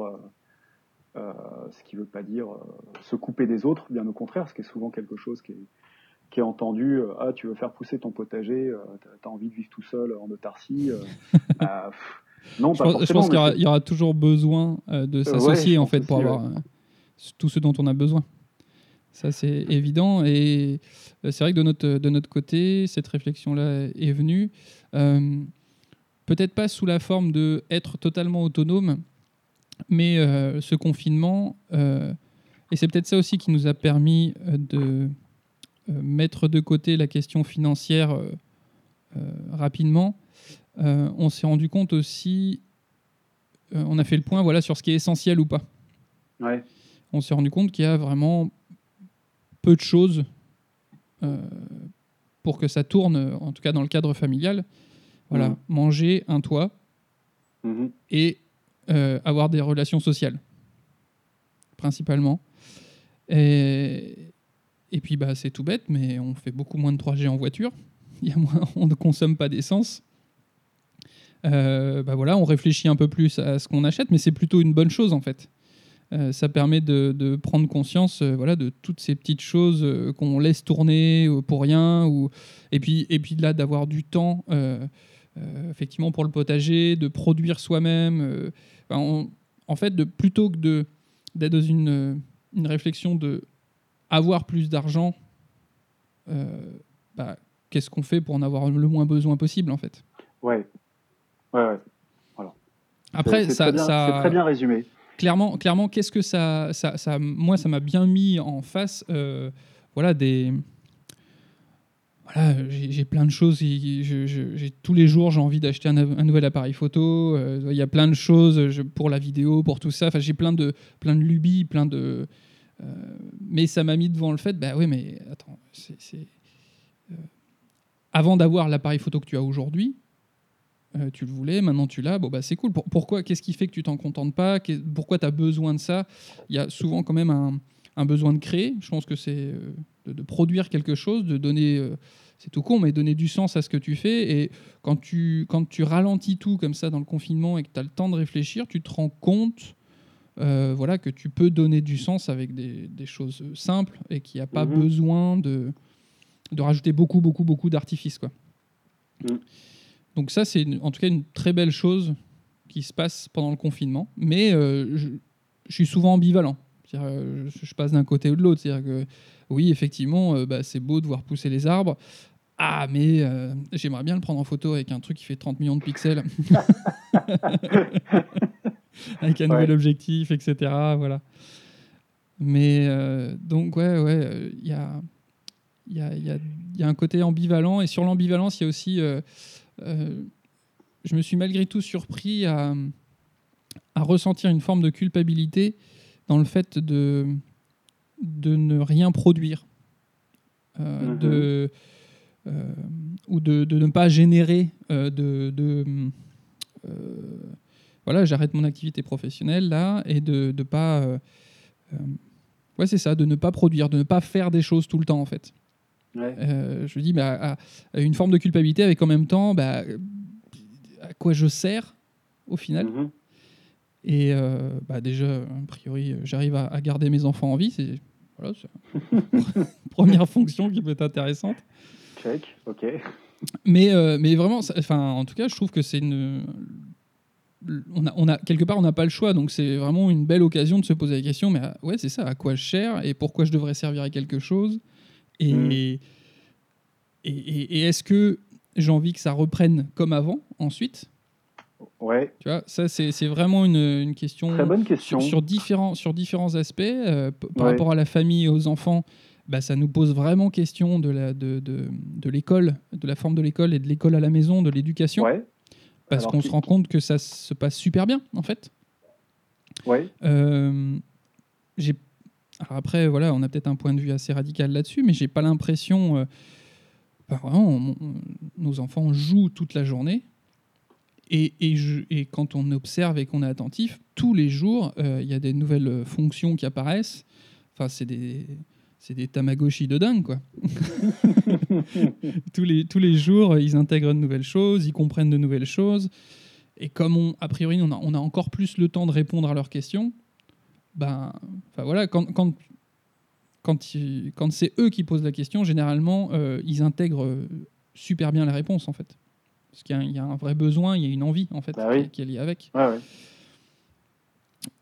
euh, ce qui veut pas dire euh, se couper des autres, bien au contraire, ce qui est souvent quelque chose qui est, qui est entendu. Euh, ah, tu veux faire pousser ton potager, tu as envie de vivre tout seul en autarcie. bah, non, je pense, je pense qu'il y, y, aura toujours besoin de s'associer en fait pour avoir tout ce dont on a besoin. Ça, c'est évident. Et c'est vrai que de notre, de notre côté, cette réflexion-là est venue. Peut-être pas sous la forme de être totalement autonome, mais euh, ce confinement, euh, et c'est peut-être ça aussi qui nous a permis euh, de mettre de côté la question financière rapidement, on s'est rendu compte aussi, on a fait le point voilà, sur ce qui est essentiel ou pas. On s'est rendu compte qu'il y a vraiment peu de choses pour que ça tourne, en tout cas dans le cadre familial. Voilà, mmh. manger, un toit mmh. et euh, avoir des relations sociales, principalement. Et, et puis, bah, c'est tout bête, mais on fait beaucoup moins de 3G en voiture. Il y a moins, on ne consomme pas d'essence. Euh, bah voilà, on réfléchit un peu plus à ce qu'on achète, mais c'est plutôt une bonne chose en fait. Euh, ça permet de, de prendre conscience voilà, de toutes ces petites choses qu'on laisse tourner pour rien. Ou... Et, puis, et puis là, d'avoir du temps euh, effectivement pour le potager, de produire soi-même. Euh, en fait, de, plutôt que d'être dans une, une, réflexion de avoir plus d'argent, euh, bah, qu'est-ce qu'on fait pour en avoir le moins besoin possible en fait? Ouais, ouais, ouais. Voilà. Après, ça, c'est ça, très bien résumé. Clairement, clairement, qu'est-ce que ça, ça, ça, moi, ça m'a bien mis en face, voilà, des voilà, j'ai plein de choses. Tous les jours, j'ai envie d'acheter un, nouvel appareil photo. Euh, il y a plein de choses pour la vidéo, pour tout ça. Enfin, j'ai plein de, plein de lubies, plein de. Euh, mais ça m'a mis devant le fait, bah oui, mais attends, c'est. Euh, avant d'avoir l'appareil photo que tu as aujourd'hui, tu le voulais, maintenant tu l'as, bon bah c'est cool. pourquoi Qu'est-ce qui fait que tu t'en contentes pas? Pourquoi tu as besoin de ça? Il y a souvent quand même un, un besoin de créer. Je pense que c'est de, produire quelque chose, de donner, euh, c'est tout con, mais donner du sens à ce que tu fais. Et quand tu, quand tu ralentis tout comme ça dans le confinement et que tu as le temps de réfléchir, tu te rends compte euh, voilà, que tu peux donner du sens avec des, choses simples et qu'il n'y a pas mhm. besoin de, de rajouter beaucoup, beaucoup, beaucoup d'artifices. Quoi. Mhm. Donc ça, c'est en tout cas une très belle chose qui se passe pendant le confinement. Mais euh, je suis souvent ambivalent. Je, je, passe d'un côté ou de l'autre. C'est-à-dire que oui, effectivement, bah, c'est beau de voir pousser les arbres. Ah, mais j'aimerais bien le prendre en photo avec un truc qui fait 30 millions de pixels. avec un nouvel objectif, etc. Voilà. Mais donc, ouais, ouais, il y a y a, y, a, y a, un côté ambivalent. Et sur l'ambivalence, il y a aussi. Euh, euh, je me suis malgré tout surpris à, à, ressentir une forme de culpabilité dans le fait de, de ne rien produire. Euh, mm-hmm. de, ou de, de, ne pas générer de. de voilà, j'arrête mon activité professionnelle là et de ne pas. ouais, c'est ça, de ne pas produire, de ne pas faire des choses tout le temps en fait. Euh, je dis, bah, une forme de culpabilité avec en même temps, bah, à quoi je sers au final. Mhm. Et euh, bah, déjà, a priori, j'arrive à, garder mes enfants en vie. C'est voilà, première fonction qui peut être intéressante. Check, ok. Mais, euh, mais vraiment, enfin, en tout cas, je trouve que c'est une. On a, on a, quelque part, on n'a pas le choix, donc c'est vraiment une belle occasion de se poser la question. Mais ouais, c'est ça, à quoi je sers et pourquoi je devrais servir à quelque chose? Mm. Et, et, est-ce que j'ai envie que ça reprenne comme avant ensuite? Ouais. Tu vois, ça c'est vraiment une, une, question, Très bonne question. Sur, différents, sur différents aspects. Euh, par rapport à la famille et aux enfants, bah, ça nous pose vraiment question de l'école, de, de, de, de, la forme de l'école et de l'école à la maison, de l'éducation. Ouais. Parce qu'on se rend compte que ça se passe super bien, en fait. Ouais. Euh, j'ai alors après, voilà, on a peut-être un point de vue assez radical là-dessus, mais j'ai pas l'impression. Euh, vraiment, nos enfants jouent toute la journée. Et, quand on observe et qu'on est attentif, tous les jours, euh, il y a des nouvelles fonctions qui apparaissent. Enfin, c'est des, c'est de dingue, quoi. tous, les, jours, ils intègrent de nouvelles choses, ils comprennent de nouvelles choses. Et comme a priori, on a, encore plus le temps de répondre à leurs questions, ben, voilà, quand c'est eux qui posent la question, généralement, euh, ils intègrent euh, super bien la réponse, en fait. Parce qu'il y, a un vrai besoin, il y a une envie, en fait, bah qui, est liée avec.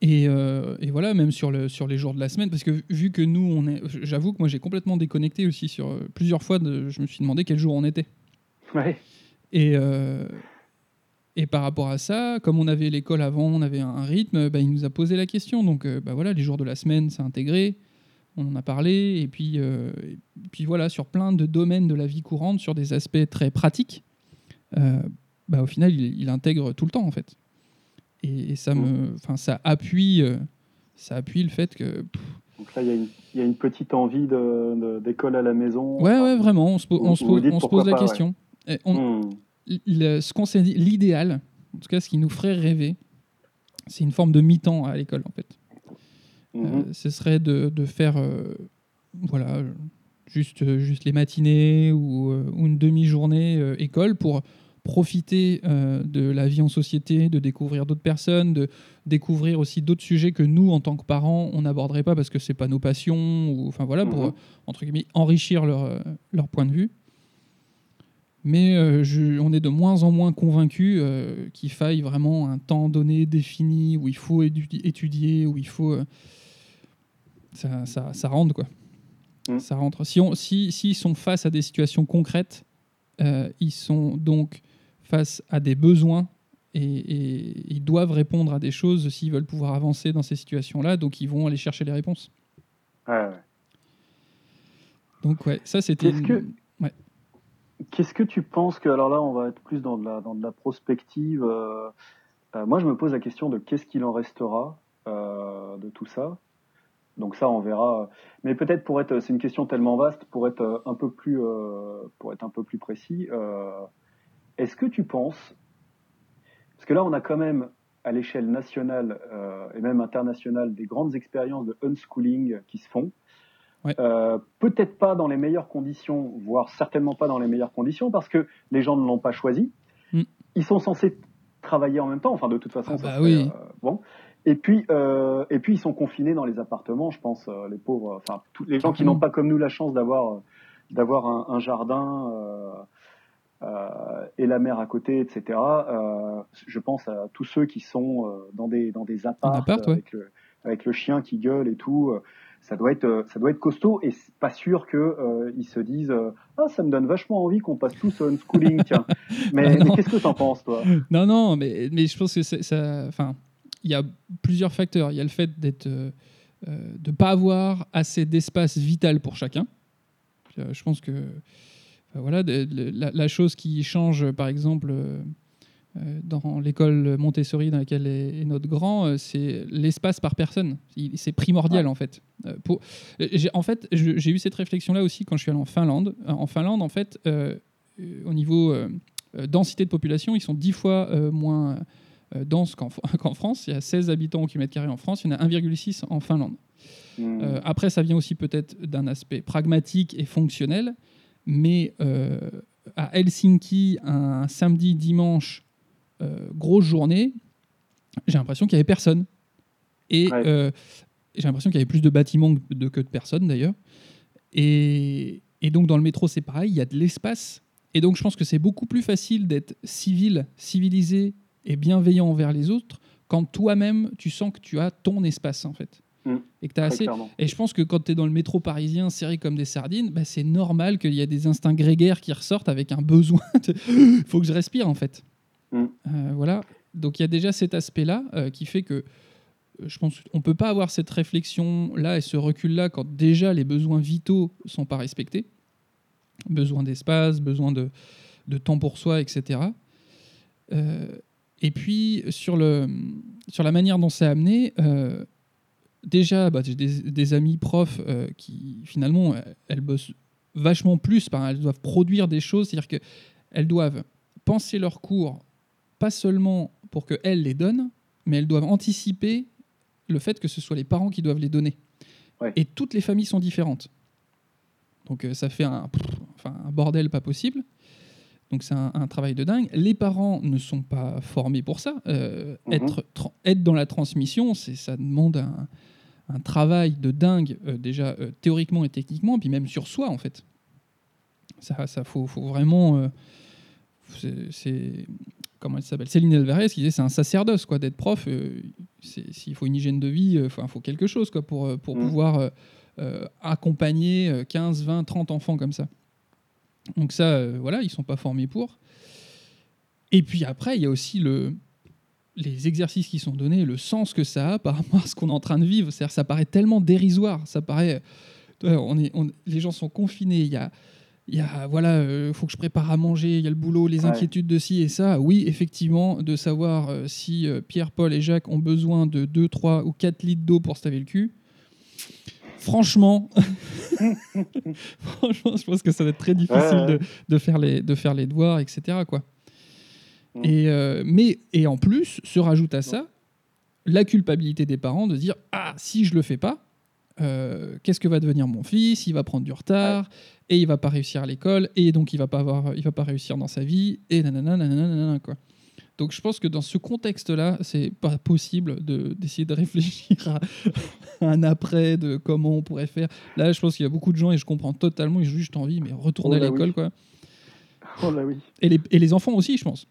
Et, euh, et, voilà, même sur, le, sur les jours de la semaine, parce que vu que nous, on est, j'avoue que moi j'ai complètement déconnecté aussi sur plusieurs fois, de, je me suis demandé quel jour on était. Ouais. Et, et par rapport à ça, comme on avait l'école avant, on avait un rythme, bah, il nous a posé la question. Donc euh, bah, voilà, les jours de la semaine, c'est intégré. On en a parlé. Et puis, euh, et puis voilà, sur plein de domaines de la vie courante, sur des aspects très pratiques, euh, bah, au final, il, intègre tout le temps en fait. Et, ça, me, ça, appuie, ça appuie le fait que. Donc là, il y, a une petite envie d'école à la maison. Ouais, ouais, vraiment. On se, on se, on se pose la question. on, hmm ce qu'on s'est dit, l'idéal, en tout cas ce qui nous ferait rêver, c'est une forme de mi-temps à l'école en fait. Euh, ce serait de, de faire, euh, voilà, juste, juste les matinées ou, euh, ou une demi-journée école pour profiter de la vie en société, de découvrir d'autres personnes, de découvrir aussi d'autres sujets que nous, en tant que parents, on n'aborderait pas parce que c'est pas nos passions, ou enfin voilà, pour mhm. entre guillemets enrichir leur, leur point de vue. Mais euh, on est de moins en moins convaincu euh, qu'il faille vraiment un temps donné, défini, où il faut étudier, où il faut. Euh, ça, ça, ça, rentre, quoi. Mm. Ça rentre. Si on, si, s'ils sont face à des situations concrètes, ils sont donc face à des besoins et, ils doivent répondre à des choses s'ils veulent pouvoir avancer dans ces situations-là. Donc, ils vont aller chercher les réponses. Ouais, Donc, ouais, ça, c'était. Qu'est-ce que tu penses que, alors là, on va être plus dans de la, dans de la prospective. Euh, euh, moi, je me pose la question de qu'est-ce qu'il en restera euh, de tout ça. Donc ça, on verra. Mais peut-être pour être, c'est une question tellement vaste, pour être un peu plus, pour être un peu plus précis. Est-ce que tu penses, parce que là, on a quand même à l'échelle nationale et même internationale des grandes expériences de unschooling qui se font. Euh, peut-être pas dans les meilleures conditions, voire certainement pas dans les meilleures conditions, parce que les gens ne l'ont pas choisi. Mm. Ils sont censés travailler en même temps, enfin de toute façon. Ah bah oui. Euh, bon. Et puis, euh, et puis ils sont confinés dans les appartements, je pense, les pauvres, enfin tous les gens qui n'ont pas comme nous la chance d'avoir d'avoir un, jardin et la mer à côté, etc. je pense à tous ceux qui sont dans des dans des apparts, avec avec le chien qui gueule et tout. Ça doit être, ça doit être costaud et c'est pas sûr que ils se disent ah ça me donne vachement envie qu'on passe tous au unschooling tiens. Mais, mais qu'est-ce que t'en penses toi? Non non mais mais je pense que ça, enfin il y a plusieurs facteurs. Il y a le fait d'être de pas avoir assez d'espace vital pour chacun. Je pense que voilà, la, chose qui change, par exemple, euh, euh, dans l'école Montessori dans laquelle est, notre grand, euh, c'est l'espace par personne. C'est primordial, en fait. Pour, en fait, j'ai eu cette réflexion-là aussi quand je suis allé en Finlande. En Finlande, en fait, au niveau densité de population, ils sont dix fois moins denses qu'en France. Il y a 16 habitants au kilomètre carré en France, il y en a 1,6 en Finlande. Hmm. après, ça vient aussi peut-être d'un aspect pragmatique et fonctionnel mais euh, à Helsinki, un samedi, dimanche, euh, grosse journée, j'ai l'impression qu'il n'y avait personne. Et euh, j'ai l'impression qu'il y avait plus de bâtiments que de, que de personnes d'ailleurs. Et, et, donc dans le métro, c'est pareil, il y a de l'espace. Et donc je pense que c'est beaucoup plus facile d'être civil, civilisé et bienveillant envers les autres quand toi-même tu sens que tu as ton espace en fait. Mm. Et que as assez. Et je pense que quand tu es dans le métro parisien serré comme des sardines, bah, c'est normal qu'il y ait des instincts grégaires qui ressortent avec un besoin. Il faut que je respire en fait. Mm. Euh, voilà. Donc il y a déjà cet aspect-là euh, qui fait que euh, je pense qu'on ne peut pas avoir cette réflexion-là et ce recul-là quand déjà les besoins vitaux ne sont pas respectés. Besoin d'espace, besoin de, de, temps pour soi, etc. et puis sur, le, sur la manière dont c'est amené, déjà, bah, j'ai des, amis profs euh, qui, finalement, elles bossent vachement plus. elles doivent produire des choses, c'est-à-dire qu'elles doivent penser leurs cours, pas seulement pour qu'elles les donnent, mais elles doivent anticiper le fait que ce soit les parents qui doivent les donner. Et toutes les familles sont différentes. Donc euh, ça fait un, enfin, un bordel pas possible. Donc c'est un, travail de dingue. Les parents ne sont pas formés pour ça. Euh, mhm. être, être dans la transmission, ça demande un, un travail de dingue, euh, déjà euh, théoriquement et techniquement, puis même sur soi, en fait. Ça, ça faut, faut vraiment. Euh, c'est comment elle s'appelle Céline Alvarez qui disait c'est un sacerdoce quoi d'être prof. S'il faut une hygiène de vie, il faut quelque chose quoi pour, pour mmh. pouvoir accompagner 15, 20, 30 enfants comme ça. Donc ça, voilà, ils sont pas formés pour. Et puis après, il y a aussi le, les exercices qui sont donnés, le sens que ça a par rapport à ce qu'on est en train de vivre. cest ça paraît tellement dérisoire. Ça paraît, on est, les gens sont confinés. Il y a, il y a voilà, euh, faut que je prépare à manger. Il y a le boulot, les inquiétudes de ci et ça. Oui, effectivement, de savoir euh, si euh, Pierre, Paul et Jacques ont besoin de 2, 3 ou 4 litres d'eau pour se laver le cul. Franchement, franchement, je pense que ça va être très difficile de, de, faire les, de faire les devoirs, etc. Quoi. Mm. Et, euh, mais, et en plus, se rajoute à ça la culpabilité des parents de dire Ah, si je le fais pas, euh, qu'est-ce que va devenir mon fils? Il va prendre du retard et il va pas réussir à l'école et donc il va pas avoir, il va pas réussir dans sa vie et nanana, nanana, nanana quoi. Donc je pense que dans ce contexte-là, c'est pas possible de, d'essayer de réfléchir à, un après, de comment on pourrait faire. Là, je pense qu'il y a beaucoup de gens et je comprends totalement, ils ont juste envie, mais retourner oh à l'école, quoi. Oh là oui. Et les, et les enfants aussi, je pense.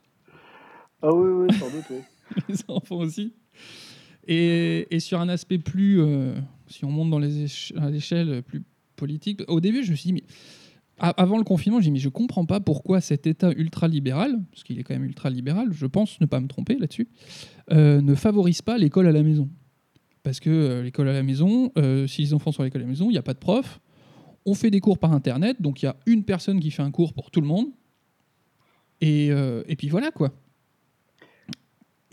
Ah oui, oui, sans doute, oui. les enfants aussi. Et, et, sur un aspect plus, euh, si on monte dans les l'échelle plus politique, au début, je me suis dit, mais avant le confinement, j'ai dit, mais je comprends pas pourquoi cet État ultra-libéral, parce qu'il est quand même ultra-libéral, je pense ne pas me tromper là-dessus, euh, ne favorise pas l'école à la maison. Parce que euh, l'école à la maison, si les enfants sont à l'école à la maison, il n'y a pas de prof, on fait des cours par Internet, donc il y a une personne qui fait un cours pour tout le monde, et, et puis voilà quoi.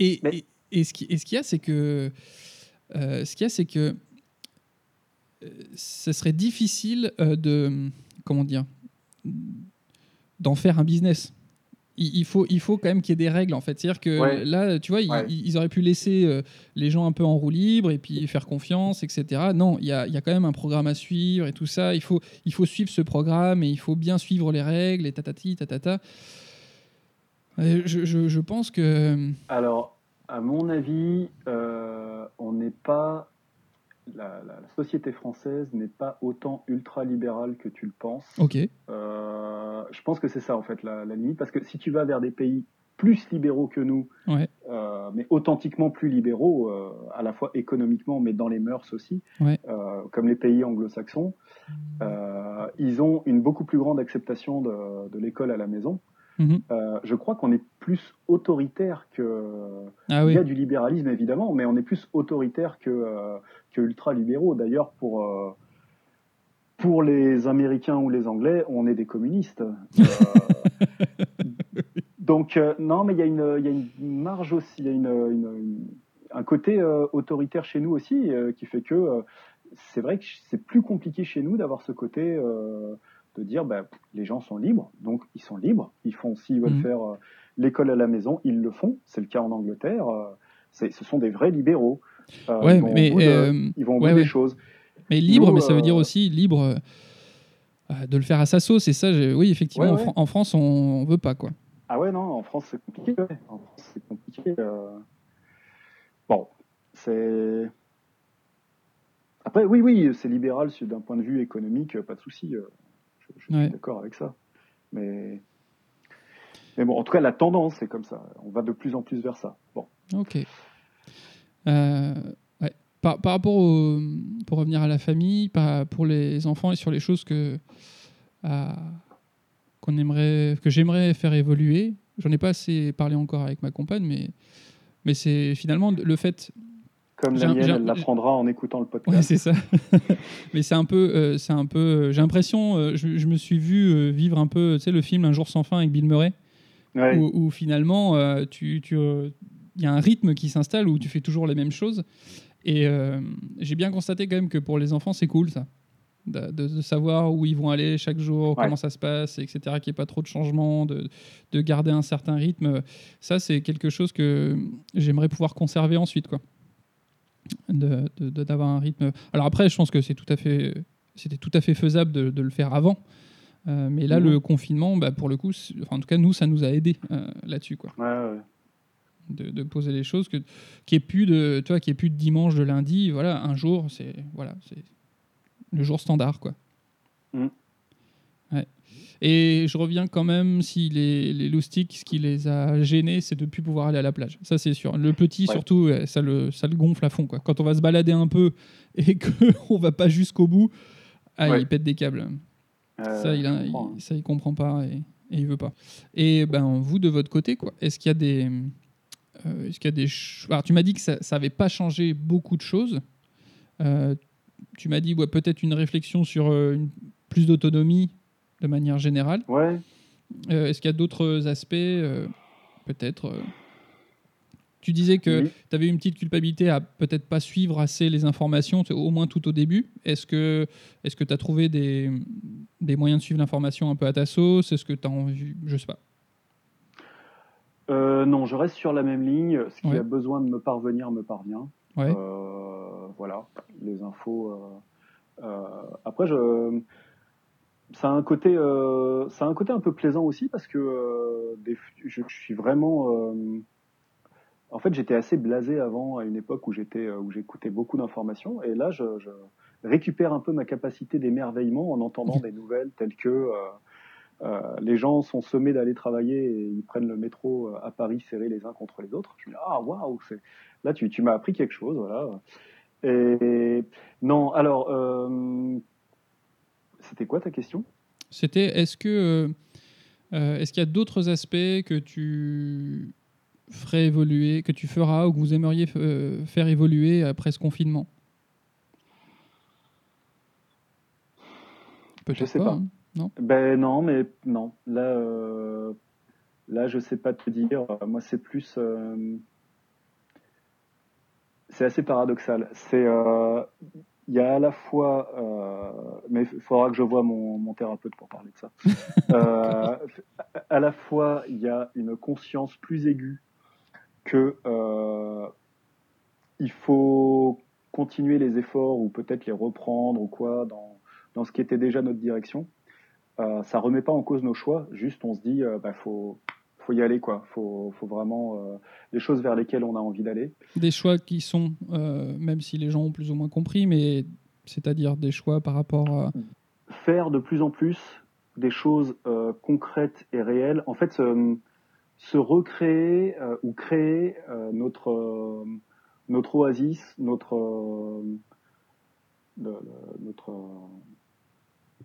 Et, et, ce qu'il y a, c'est que, euh, ce qu'il y a, c'est que euh, ce serait difficile euh, de, comment dire, d'en faire un business. Il, faut, il faut quand même qu'il y ait des règles en fait. C'est-à-dire que là, tu vois, ils, auraient pu laisser les gens un peu en roue libre et puis faire confiance, etc. Non, il y a, y a, quand même un programme à suivre et tout ça. Il faut, il faut suivre ce programme et il faut bien suivre les règles et tatati, tatata. Euh, je, pense que. Alors, à mon avis, euh, on n'est pas. La, société française n'est pas autant ultra-libérale que tu le penses. Ok. Euh, je pense que c'est ça, en fait, la, limite. Parce que si tu vas vers des pays plus libéraux que nous, euh, mais authentiquement plus libéraux, euh, à la fois économiquement, mais dans les mœurs aussi, Ouais. euh, comme les pays anglo-saxons, euh, ils ont une beaucoup plus grande acceptation de, de l'école à la maison. Mhm. Euh, je crois qu'on est plus autoritaire que. Ah Il y a du libéralisme évidemment, mais on est plus autoritaire que, euh, que ultra-libéraux. D'ailleurs, pour, euh, pour les Américains ou les Anglais, on est des communistes. Euh, donc, non, mais il y, a une- il y a une marge aussi, il y a une, une- une- un côté autoritaire chez nous aussi qui fait que c'est vrai que c'est plus compliqué chez nous d'avoir ce côté de dire bah, les gens sont libres, donc ils sont libres, ils font s'ils veulent Mhm. faire euh, l'école à la maison, ils le font. C'est le cas en Angleterre. euh, ce sont des vrais libéraux. Euh, Ouais, ils vont au mais, bout de- ils vont au ouais, bout ouais. des choses. Mais libre, Nous, mais ça veut dire aussi libre de le faire à sa sauce. Et ça, oui, effectivement, en France, on, on veut pas quoi. Ah ouais, non, en France, c'est compliqué. En France, c'est compliqué. Bon, c'est. Après, oui, oui, c'est libéral d'un point de vue économique, pas de souci. Je, Ouais. suis d'accord avec ça. Mais. Mais bon, en tout cas, la tendance, c'est comme ça. On va de plus en plus vers ça. Bon. Ok. Euh, ouais. par, par rapport au, pour revenir à la famille, par- pour les enfants et sur les choses que qu'on aimerait, que j'aimerais faire évoluer. J'en ai pas assez parlé encore avec ma compagne, mais mais c'est finalement le fait Comme un- elle l'apprendra en écoutant le podcast. Ouais, c'est ça. Mais c'est un peu, euh, c'est un peu. euh, J'ai l'impression, euh, je, je me suis vu vivre un peu, tu sais, le film Un jour sans fin avec Bill Murray, Ouais. où, où finalement, euh, tu, tu, il y a un rythme qui s'installe où tu fais toujours les mêmes choses. Et j'ai bien constaté quand même que pour les enfants, c'est cool ça. De, de- de savoir où ils vont aller chaque jour, Ouais. comment ça se passe, etc. Qu'il n'y ait pas trop de changements, de, de garder un certain rythme. Ça, c'est quelque chose que j'aimerais pouvoir conserver ensuite, quoi. De- de- de- D'avoir un rythme. Alors après, je pense que c'est tout à fait, c'était tout à fait faisable de, le faire avant. Euh, mais là, Mhm. le confinement, bah, pour le coup, enfin, en tout cas, nous, ça nous a aidé là-dessus, quoi Ouais, ouais. de, de poser les choses que qui est plus de toi qui est plus de dimanche de lundi voilà un jour c'est voilà c'est le jour standard quoi Mm. Et je reviens quand même si les, les loustiques ce qui les a gênés c'est de plus pouvoir aller à la plage ça c'est sûr le petit Ouais. surtout ça le ça le gonfle à fond quoi quand on va se balader un peu et que on va pas jusqu'au bout ah, Ouais. il pète des câbles Euh, ça, il, a- il- ça, il comprend pas et, et il veut pas. Et ben, vous, de votre côté, quoi, est-ce qu'il y a des. euh, est-ce qu'il y a des Alors, tu m'as dit que ça n'avait pas changé beaucoup de choses. Euh, tu m'as dit ouais, peut-être une réflexion sur une- plus d'autonomie de manière générale. Ouais. Euh, est-ce qu'il y a d'autres aspects euh, Peut-être. euh, Tu disais que Oui. tu avais une petite culpabilité à peut-être pas suivre assez les informations, au moins tout au début. Est-ce que est-ce que tu as trouvé des, des moyens de suivre l'information un peu à ta sauce? Est-ce que tu as envie Je sais pas. Euh, non, je reste sur la même ligne. Ce qui Ouais. a besoin de me parvenir me parvient. Ouais. Voilà, les infos. après, je, ça a un côté, euh, ça a un côté un peu plaisant aussi parce que euh, des- je, je suis vraiment. euh, en fait, j'étais assez blasé avant à une époque où j'étais, où j'écoutais beaucoup d'informations, et là, je, je récupère un peu ma capacité d'émerveillement en entendant des nouvelles telles que. les gens sont sommés d'aller travailler et ils prennent le métro à Paris serrés les uns contre les autres. Je me dis ah waouh, c'est là tu, tu m'as appris quelque chose, voilà. Et non, alors c'était quoi ta question? C'était est-ce que euh, euh, est-ce qu'il y a d'autres aspects que tu ferais évoluer, que tu feras ou que vous aimeriez euh, faire évoluer après ce confinement? Je sais pas. hein. Non? Ben non, mais non. Là, euh, là, je sais pas te dire. Moi, c'est plus. euh, c'est assez paradoxal. C'est. euh, Il y a à la fois. euh, mais il faudra que je voie mon, mon thérapeute pour parler de ça. Euh, à la fois, il y a une conscience plus aiguë que. euh, il faut continuer les efforts ou peut-être les reprendre ou quoi dans, dans ce qui était déjà notre direction. Ça remet pas en cause nos choix, juste on se dit bah faut faut y aller quoi, faut faut vraiment euh, les choses vers lesquelles on a envie d'aller. Des choix qui sont, euh, même si les gens ont plus ou moins compris, mais c'est-à-dire des choix par rapport à. Faire de plus en plus des choses euh, concrètes et réelles. En fait, se recréer ou créer notre notre oasis, notre notre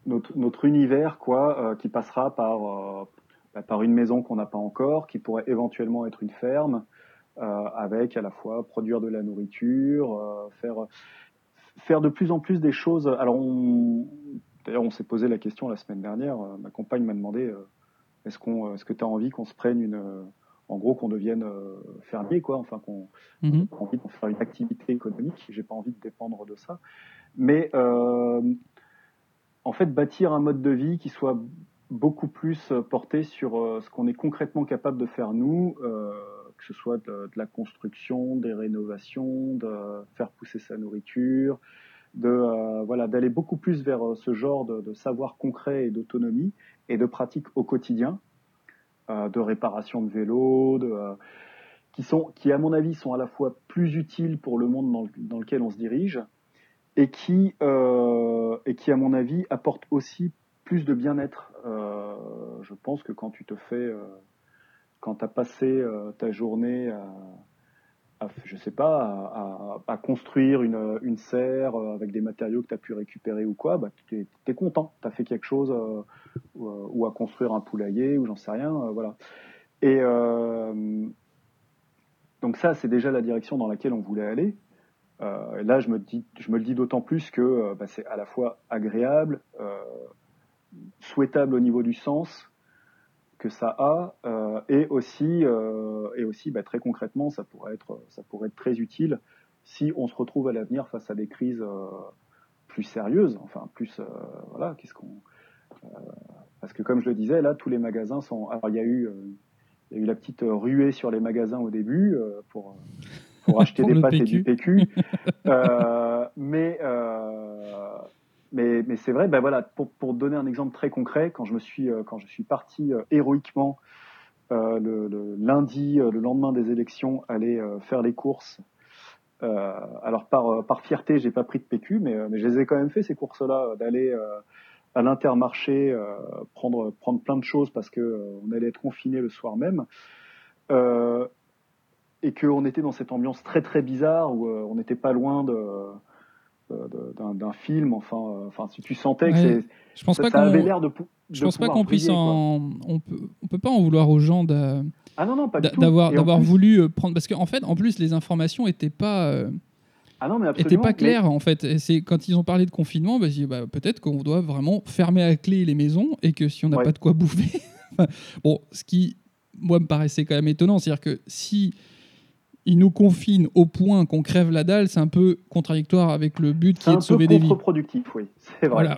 notre, notre, univers quoi, qui passera par bah, par une maison qu'on n'a pas encore, qui pourrait éventuellement être une ferme, euh, avec à la fois produire de la nourriture, euh, faire faire de plus en plus des choses. Alors, d'ailleurs, on s'est posé la question la semaine dernière. Euh, ma compagne m'a demandé est-ce qu'on, est-ce que tu as envie qu'on se prenne une, en gros, qu'on devienne fermier, quoi. Enfin, qu'on mm a envie de faire une activité économique. J'ai pas envie de dépendre de ça. Mais en fait, bâtir un mode de vie qui soit beaucoup plus euh, porté sur euh, ce qu'on est concrètement capable de faire nous, euh, que ce soit de, la construction, des rénovations, de faire pousser sa nourriture, de voilà d'aller beaucoup plus vers ce genre de, savoir concret et d'autonomie et de pratique au quotidien, de réparation de vélos, de, qui sont qui à mon avis sont à la fois plus utiles pour le monde dans, dans lequel on se dirige et qui et qui à mon avis apportent aussi plus de bien-être. Euh, je pense que quand tu te fais, euh, quand tu as passé euh, ta journée à, je sais pas, à, construire une, serre avec des matériaux que tu as pu récupérer ou quoi, bah, tu es, content, tu as fait quelque chose, ou, à construire un poulailler, ou j'en sais rien, voilà. Et donc ça, c'est déjà la direction dans laquelle on voulait aller. là, je me, dis, je me le dis d'autant plus que bah, c'est à la fois agréable, souhaitable au niveau du sens que ça a euh, et aussi euh, et aussi bah, très concrètement ça pourrait être ça pourrait être très utile si on se retrouve à l'avenir face à des crises euh, plus sérieuses enfin plus voilà qu'est-ce qu'on parce que comme je le disais là tous les magasins sont alors il y a eu il y a eu la petite ruée sur les magasins au début pour pour acheter des pâtes et du PQ. Mais mais, c'est vrai, ben voilà, pour, pour, donner un exemple très concret, quand je me suis, euh, quand je suis parti euh, héroïquement euh, le, lundi, le lendemain des élections, aller faire les courses. alors par, par fierté, j'ai pas pris de PQ, mais, mais je les ai quand même fait ces courses-là, d'aller à l'intermarché prendre prendre plein de choses parce que on allait être confiné le soir même. et qu'on était dans cette ambiance très très bizarre où on n'était pas loin de, d'un film. Enfin, euh, enfin, si tu sentais que c'est, je pense pas avait l'air de. Je pense pas qu'on puisse en, on peut, on peut pas en vouloir aux gens de, ah non, non, pas d'avoir d'avoir voulu euh, prendre parce qu'en fait, en plus, les informations étaient pas. Euh, ah non, mais pas claires en fait. C'est quand ils ont parlé de confinement, bah, bah, peut-être qu'on doit vraiment fermer à clé les maisons et que si on n'a pas de quoi bouffer, bon, ce qui moi me paraissait quand même étonnant, c'est-à-dire que si il nous confine au point qu'on crève la dalle, c'est un peu contradictoire avec le but qui est, de sauver des vies. C'est contre-productif, oui, c'est vrai.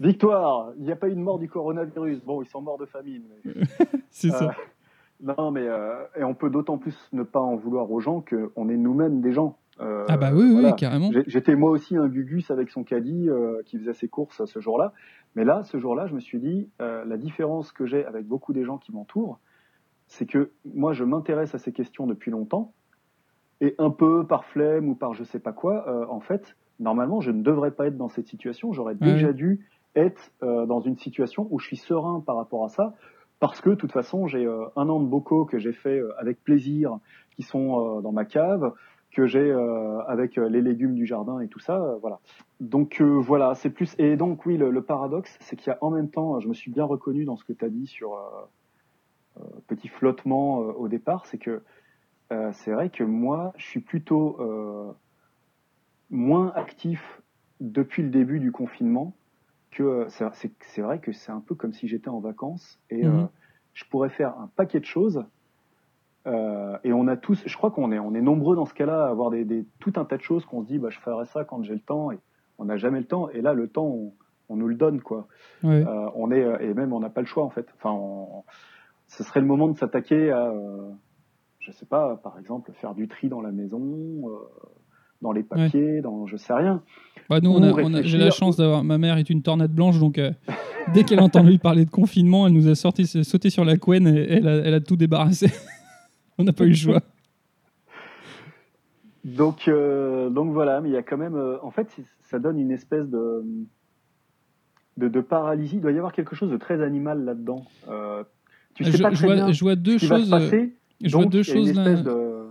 Victoire, il n'y a pas eu de mort du coronavirus. Bon, ils sont morts de famine. c'est ça. Euh, non, mais euh, et on peut d'autant plus ne pas en vouloir aux gens qu'on est nous-mêmes des gens. Euh, ah bah oui, oui, carrément. J'étais moi aussi un gugus avec son caddie qui faisait ses courses ce jour-là. Mais là, ce jour-là, je me suis dit, la différence que j'ai avec beaucoup des gens qui m'entourent, c'est que moi, je m'intéresse à ces questions depuis longtemps, et un peu par flemme ou par je sais pas quoi, euh, en fait, normalement, je ne devrais pas être dans cette situation. J'aurais déjà dû être euh, dans une situation où je suis serein par rapport à ça, parce que de toute façon, j'ai euh, un an de bocaux que j'ai fait avec plaisir, qui sont dans ma cave, que j'ai avec les légumes du jardin et tout ça, voilà. Donc voilà, c'est plus. Et donc oui, le, le paradoxe, c'est qu'il y a en même temps, je me suis bien reconnu dans ce que tu as dit sur petit flottement euh, au départ, c'est que euh, c'est vrai que moi, je suis plutôt moins actif depuis le début du confinement que c'est vrai que c'est un peu comme si j'étais en vacances et mhm. je pourrais faire un paquet de choses. et on a tous, je crois qu'on est, on est nombreux dans ce cas-là à avoir des, tout un tas de choses qu'on se dit, bah, je ferai ça quand j'ai le temps et on n'a jamais le temps. Et là, le temps, on, nous le donne, quoi. on est, et même on n'a pas le choix en fait. Enfin, on, ce serait le moment de s'attaquer à, euh, je sais pas, par exemple, faire du tri dans la maison, euh, dans les papiers, dans je sais rien. Bah nous, on j'ai la chance d'avoir. Ma mère est une tornade blanche, donc euh, dès qu'elle a entendu parler de confinement, elle nous a sorti, sauté sur la couenne et elle a, elle a tout débarrassé. on n'a pas eu le choix. Donc, donc voilà, mais il y a quand même. en fait, ça donne une espèce de, de, de, paralysie. Il doit y avoir quelque chose de très animal là-dedans tu sais je, pas je très vois, bien je vois deux ce qui va choses. se passer. je vois deux choses là. de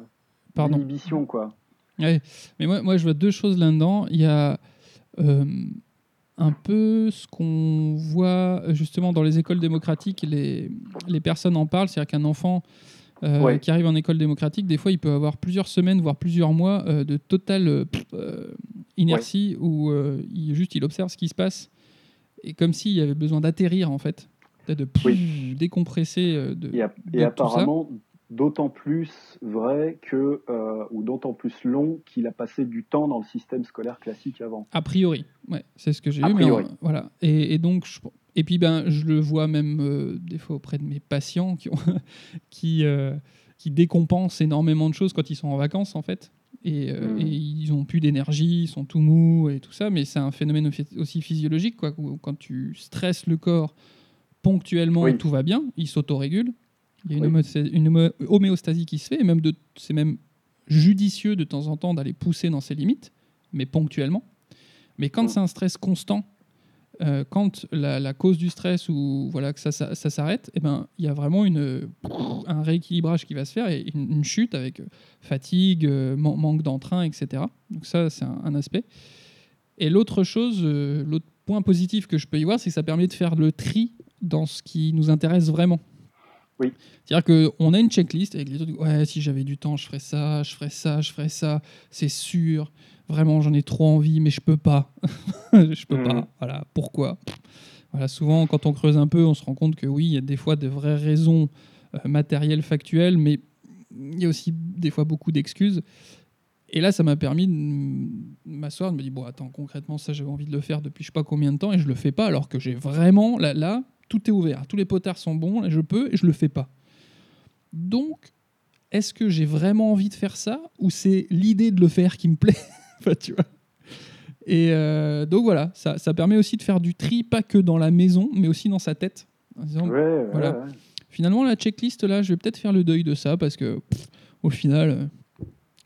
Pardon. quoi. Ouais, mais moi, moi, je vois deux choses là-dedans. Il y a euh, un peu ce qu'on voit justement dans les écoles démocratiques, les, les personnes en parlent, c'est-à-dire qu'un enfant euh, Ouais. qui arrive en école démocratique, des fois, il peut avoir plusieurs semaines, voire plusieurs mois euh, de totale euh, euh, inertie où euh, il, juste il observe ce qui se passe et comme s'il y avait besoin d'atterrir en fait, de pff, décompresser. euh, de, Et, a- apparemment, d'autant plus vrai que, euh, ou d'autant plus long qu'il a passé du temps dans le système scolaire classique avant. A priori, ouais, c'est ce que j'ai eu. Mais voilà. Et, et donc, je- et puis ben, je le vois même euh, des fois auprès de mes patients qui, ont qui, euh, qui décompensent énormément de choses quand ils sont en vacances en fait. Et, euh, Mm. et ils ont plus d'énergie, ils sont tout mous et tout ça. Mais c'est un phénomène aussi- physiologique quoi. Quand tu stresses le corps ponctuellement, Oui. tout va bien, il s'autorégule. Il y a une, Oui. homéostasie qui se fait. Et même de, c'est même judicieux de temps en temps d'aller pousser dans ses limites, mais ponctuellement. Mais quand c'est un stress constant, euh, quand la, la cause du stress ou voilà que ça, ça, ça s'arrête, eh ben il y a vraiment une, un rééquilibrage qui va se faire et une, une chute avec euh, fatigue, euh, man- manque d'entrain, etc. Donc ça c'est un, un aspect. Et l'autre chose, euh, l'autre point positif que je peux y voir, c'est que ça permet de faire le tri dans ce qui nous intéresse vraiment. Oui. C'est-à-dire qu'on a une checklist avec les trucs, ouais, si j'avais du temps, je ferais ça, je ferais ça, je ferais ça, c'est sûr. Vraiment, j'en ai trop envie, mais je peux pas. je peux Mhm. pas. Voilà. Pourquoi? Voilà. Souvent, quand on creuse un peu, on se rend compte que oui, il y a des fois de vraies raisons euh, matérielles, factuelles, mais il y a aussi des fois beaucoup d'excuses. Et là, ça m'a permis de m'asseoir, de me dire bon, attends, concrètement, ça, j'avais envie de le faire depuis je sais pas combien de temps et je le fais pas, alors que j'ai vraiment là, là, tout est ouvert, tous les potards sont bons, et je peux et je le fais pas. Donc, est-ce que j'ai vraiment envie de faire ça ou c'est l'idée de le faire qui me plaît Enfin, tu vois. Et euh, donc voilà, ça, ça permet aussi de faire du tri, pas que dans la maison, mais aussi dans sa tête. En disant, Ouais, ouais, voilà. ouais. finalement la checklist là je vais peut-être faire le deuil de ça parce que pff, au final euh,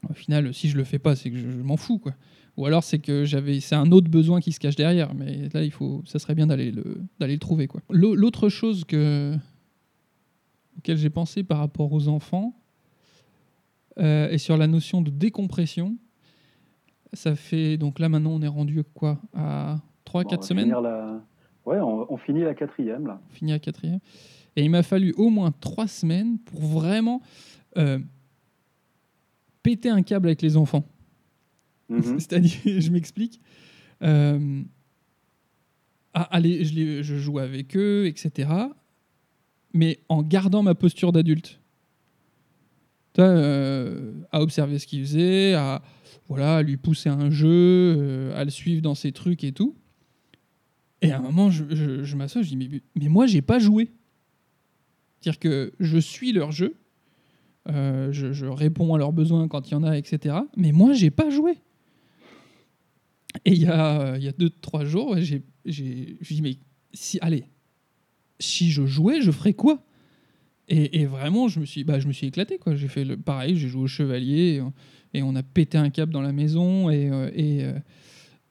au final si je le fais pas c'est que je, je m'en fous quoi. Ou alors c'est que j'avais c'est un autre besoin qui se cache derrière. Mais là il faut ça serait bien d'aller le d'aller le trouver quoi. L'au- l'autre chose que auquel j'ai pensé par rapport aux enfants euh, et sur la notion de décompression ça fait donc là maintenant on est rendu quoi? À 3 Bon, on 4 va semaines? finir la- Ouais, on, on finit la quatrième là. à quatrième. Et il m'a fallu au moins trois semaines pour vraiment euh, péter un câble avec les enfants. Mhm. C'est-à-dire, je m'explique. Euh, ah, allez, je, les- je joue avec eux, etc. Mais en gardant ma posture d'adulte. Euh, à observer ce qu'il faisait, à, voilà, à lui pousser un jeu, euh, à le suivre dans ses trucs et tout. Et à un moment, je, je, je m'assois, je dis, mais, mais moi, j'ai pas joué. C'est-à-dire que je suis leur jeu, euh, je, réponds à leurs besoins quand il y en a, etc. Mais moi, j'ai pas joué. Et il y a, euh, y a deux, trois jours, j'ai, j'ai, je dis, mais si, allez, si je jouais, je ferais quoi? Et, et vraiment, je me suis, bah, je me suis éclaté. Quoi. J'ai fait le, pareil, j'ai joué au chevalier et, on- et on a pété un câble dans la maison. Et, euh, et,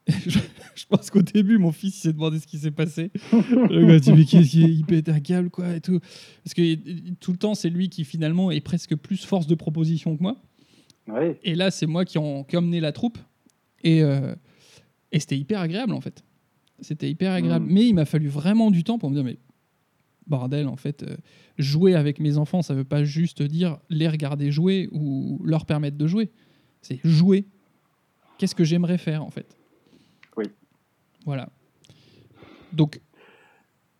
je, je pense qu'au début, mon fils il s'est demandé ce qui s'est passé. Le gars dit, mais il pète un câble, quoi, et tout. Parce que tout le temps, c'est lui qui finalement est presque plus force de proposition que moi. Ouais. Et là, c'est moi qui ai qui emmené la troupe. Et, euh, et c'était hyper agréable, en fait. C'était hyper agréable. Mhm. Mais il m'a fallu vraiment du temps pour me dire, mais bordel, en fait, euh, jouer avec mes enfants, ça veut pas juste dire les regarder jouer ou leur permettre de jouer. C'est jouer. Qu'est-ce que j'aimerais faire, en fait? Voilà. Donc,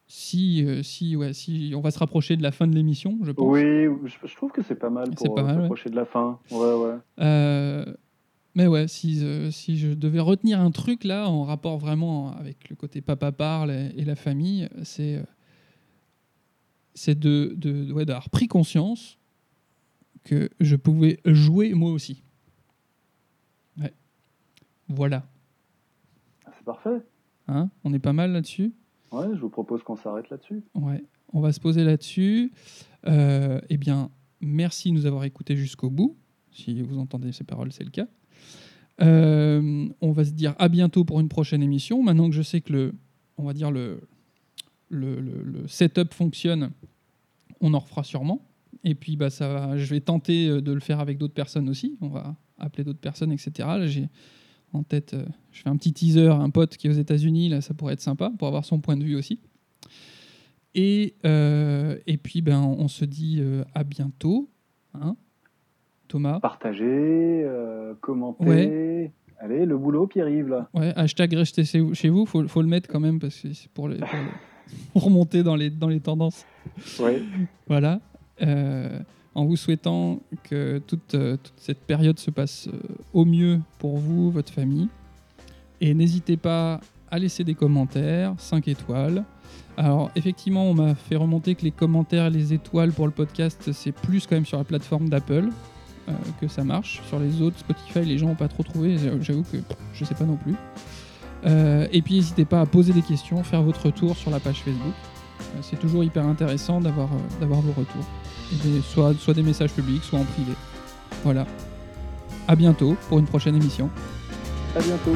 si, euh, si, ouais, si on va se rapprocher de la fin de l'émission, je pense. Oui, je, je trouve que c'est pas mal C'est pour pas euh, mal, ouais. s'approcher de la fin. Ouais, ouais. Euh, mais ouais, si, euh, si je devais retenir un truc là, en rapport vraiment avec le côté papa parle et, et la famille, c'est euh, c'est de, de, ouais, d'avoir pris conscience que je pouvais jouer moi aussi. Ouais. Voilà. Ah, C'est parfait. Hein On est pas mal là-dessus? Ouais, je vous propose qu'on s'arrête là-dessus. Ouais, on va se poser là-dessus. Euh, eh bien, merci de nous avoir écoutés jusqu'au bout. Si vous entendez ces paroles, c'est le cas. Euh, on va se dire à bientôt pour une prochaine émission. Maintenant que je sais que le, on va dire le, le, le- le setup fonctionne, on en refera sûrement. Et puis, bah, ça, va- je vais tenter euh, de le faire avec d'autres personnes aussi. On va appeler d'autres personnes, etc. J'ai en tête, euh, je fais un petit teaser, un pote qui est aux États-Unis, là, ça pourrait être sympa pour avoir son point de vue aussi. Et, euh, et puis, ben, on se dit euh, à bientôt. hein. Thomas Partager, euh, commenter. Allez, le boulot qui arrive là. Ouais, hashtag restez chez vous, faut, faut le mettre quand même parce que c'est pour, les- pour les- remonter dans les, dans les tendances. Ouais. Voilà. Euh, en vous souhaitant que toute, euh, cette période se passe euh, au mieux pour vous, votre famille. Et n'hésitez pas à laisser des commentaires, 5 étoiles. Alors, effectivement, on m'a fait remonter que les commentaires et les étoiles pour le podcast, c'est plus quand même sur la plateforme d'Apple euh, que ça marche. Sur les autres, Spotify, les gens n'ont pas trop trouvé. J'avoue que je sais pas non plus. Et puis, n'hésitez pas à poser des questions, faire votre retour sur la page Facebook. C'est toujours hyper intéressant d'avoir vos retours. Soit, soit des messages publics, soit en privé. Voilà. À bientôt pour une prochaine émission. À bientôt.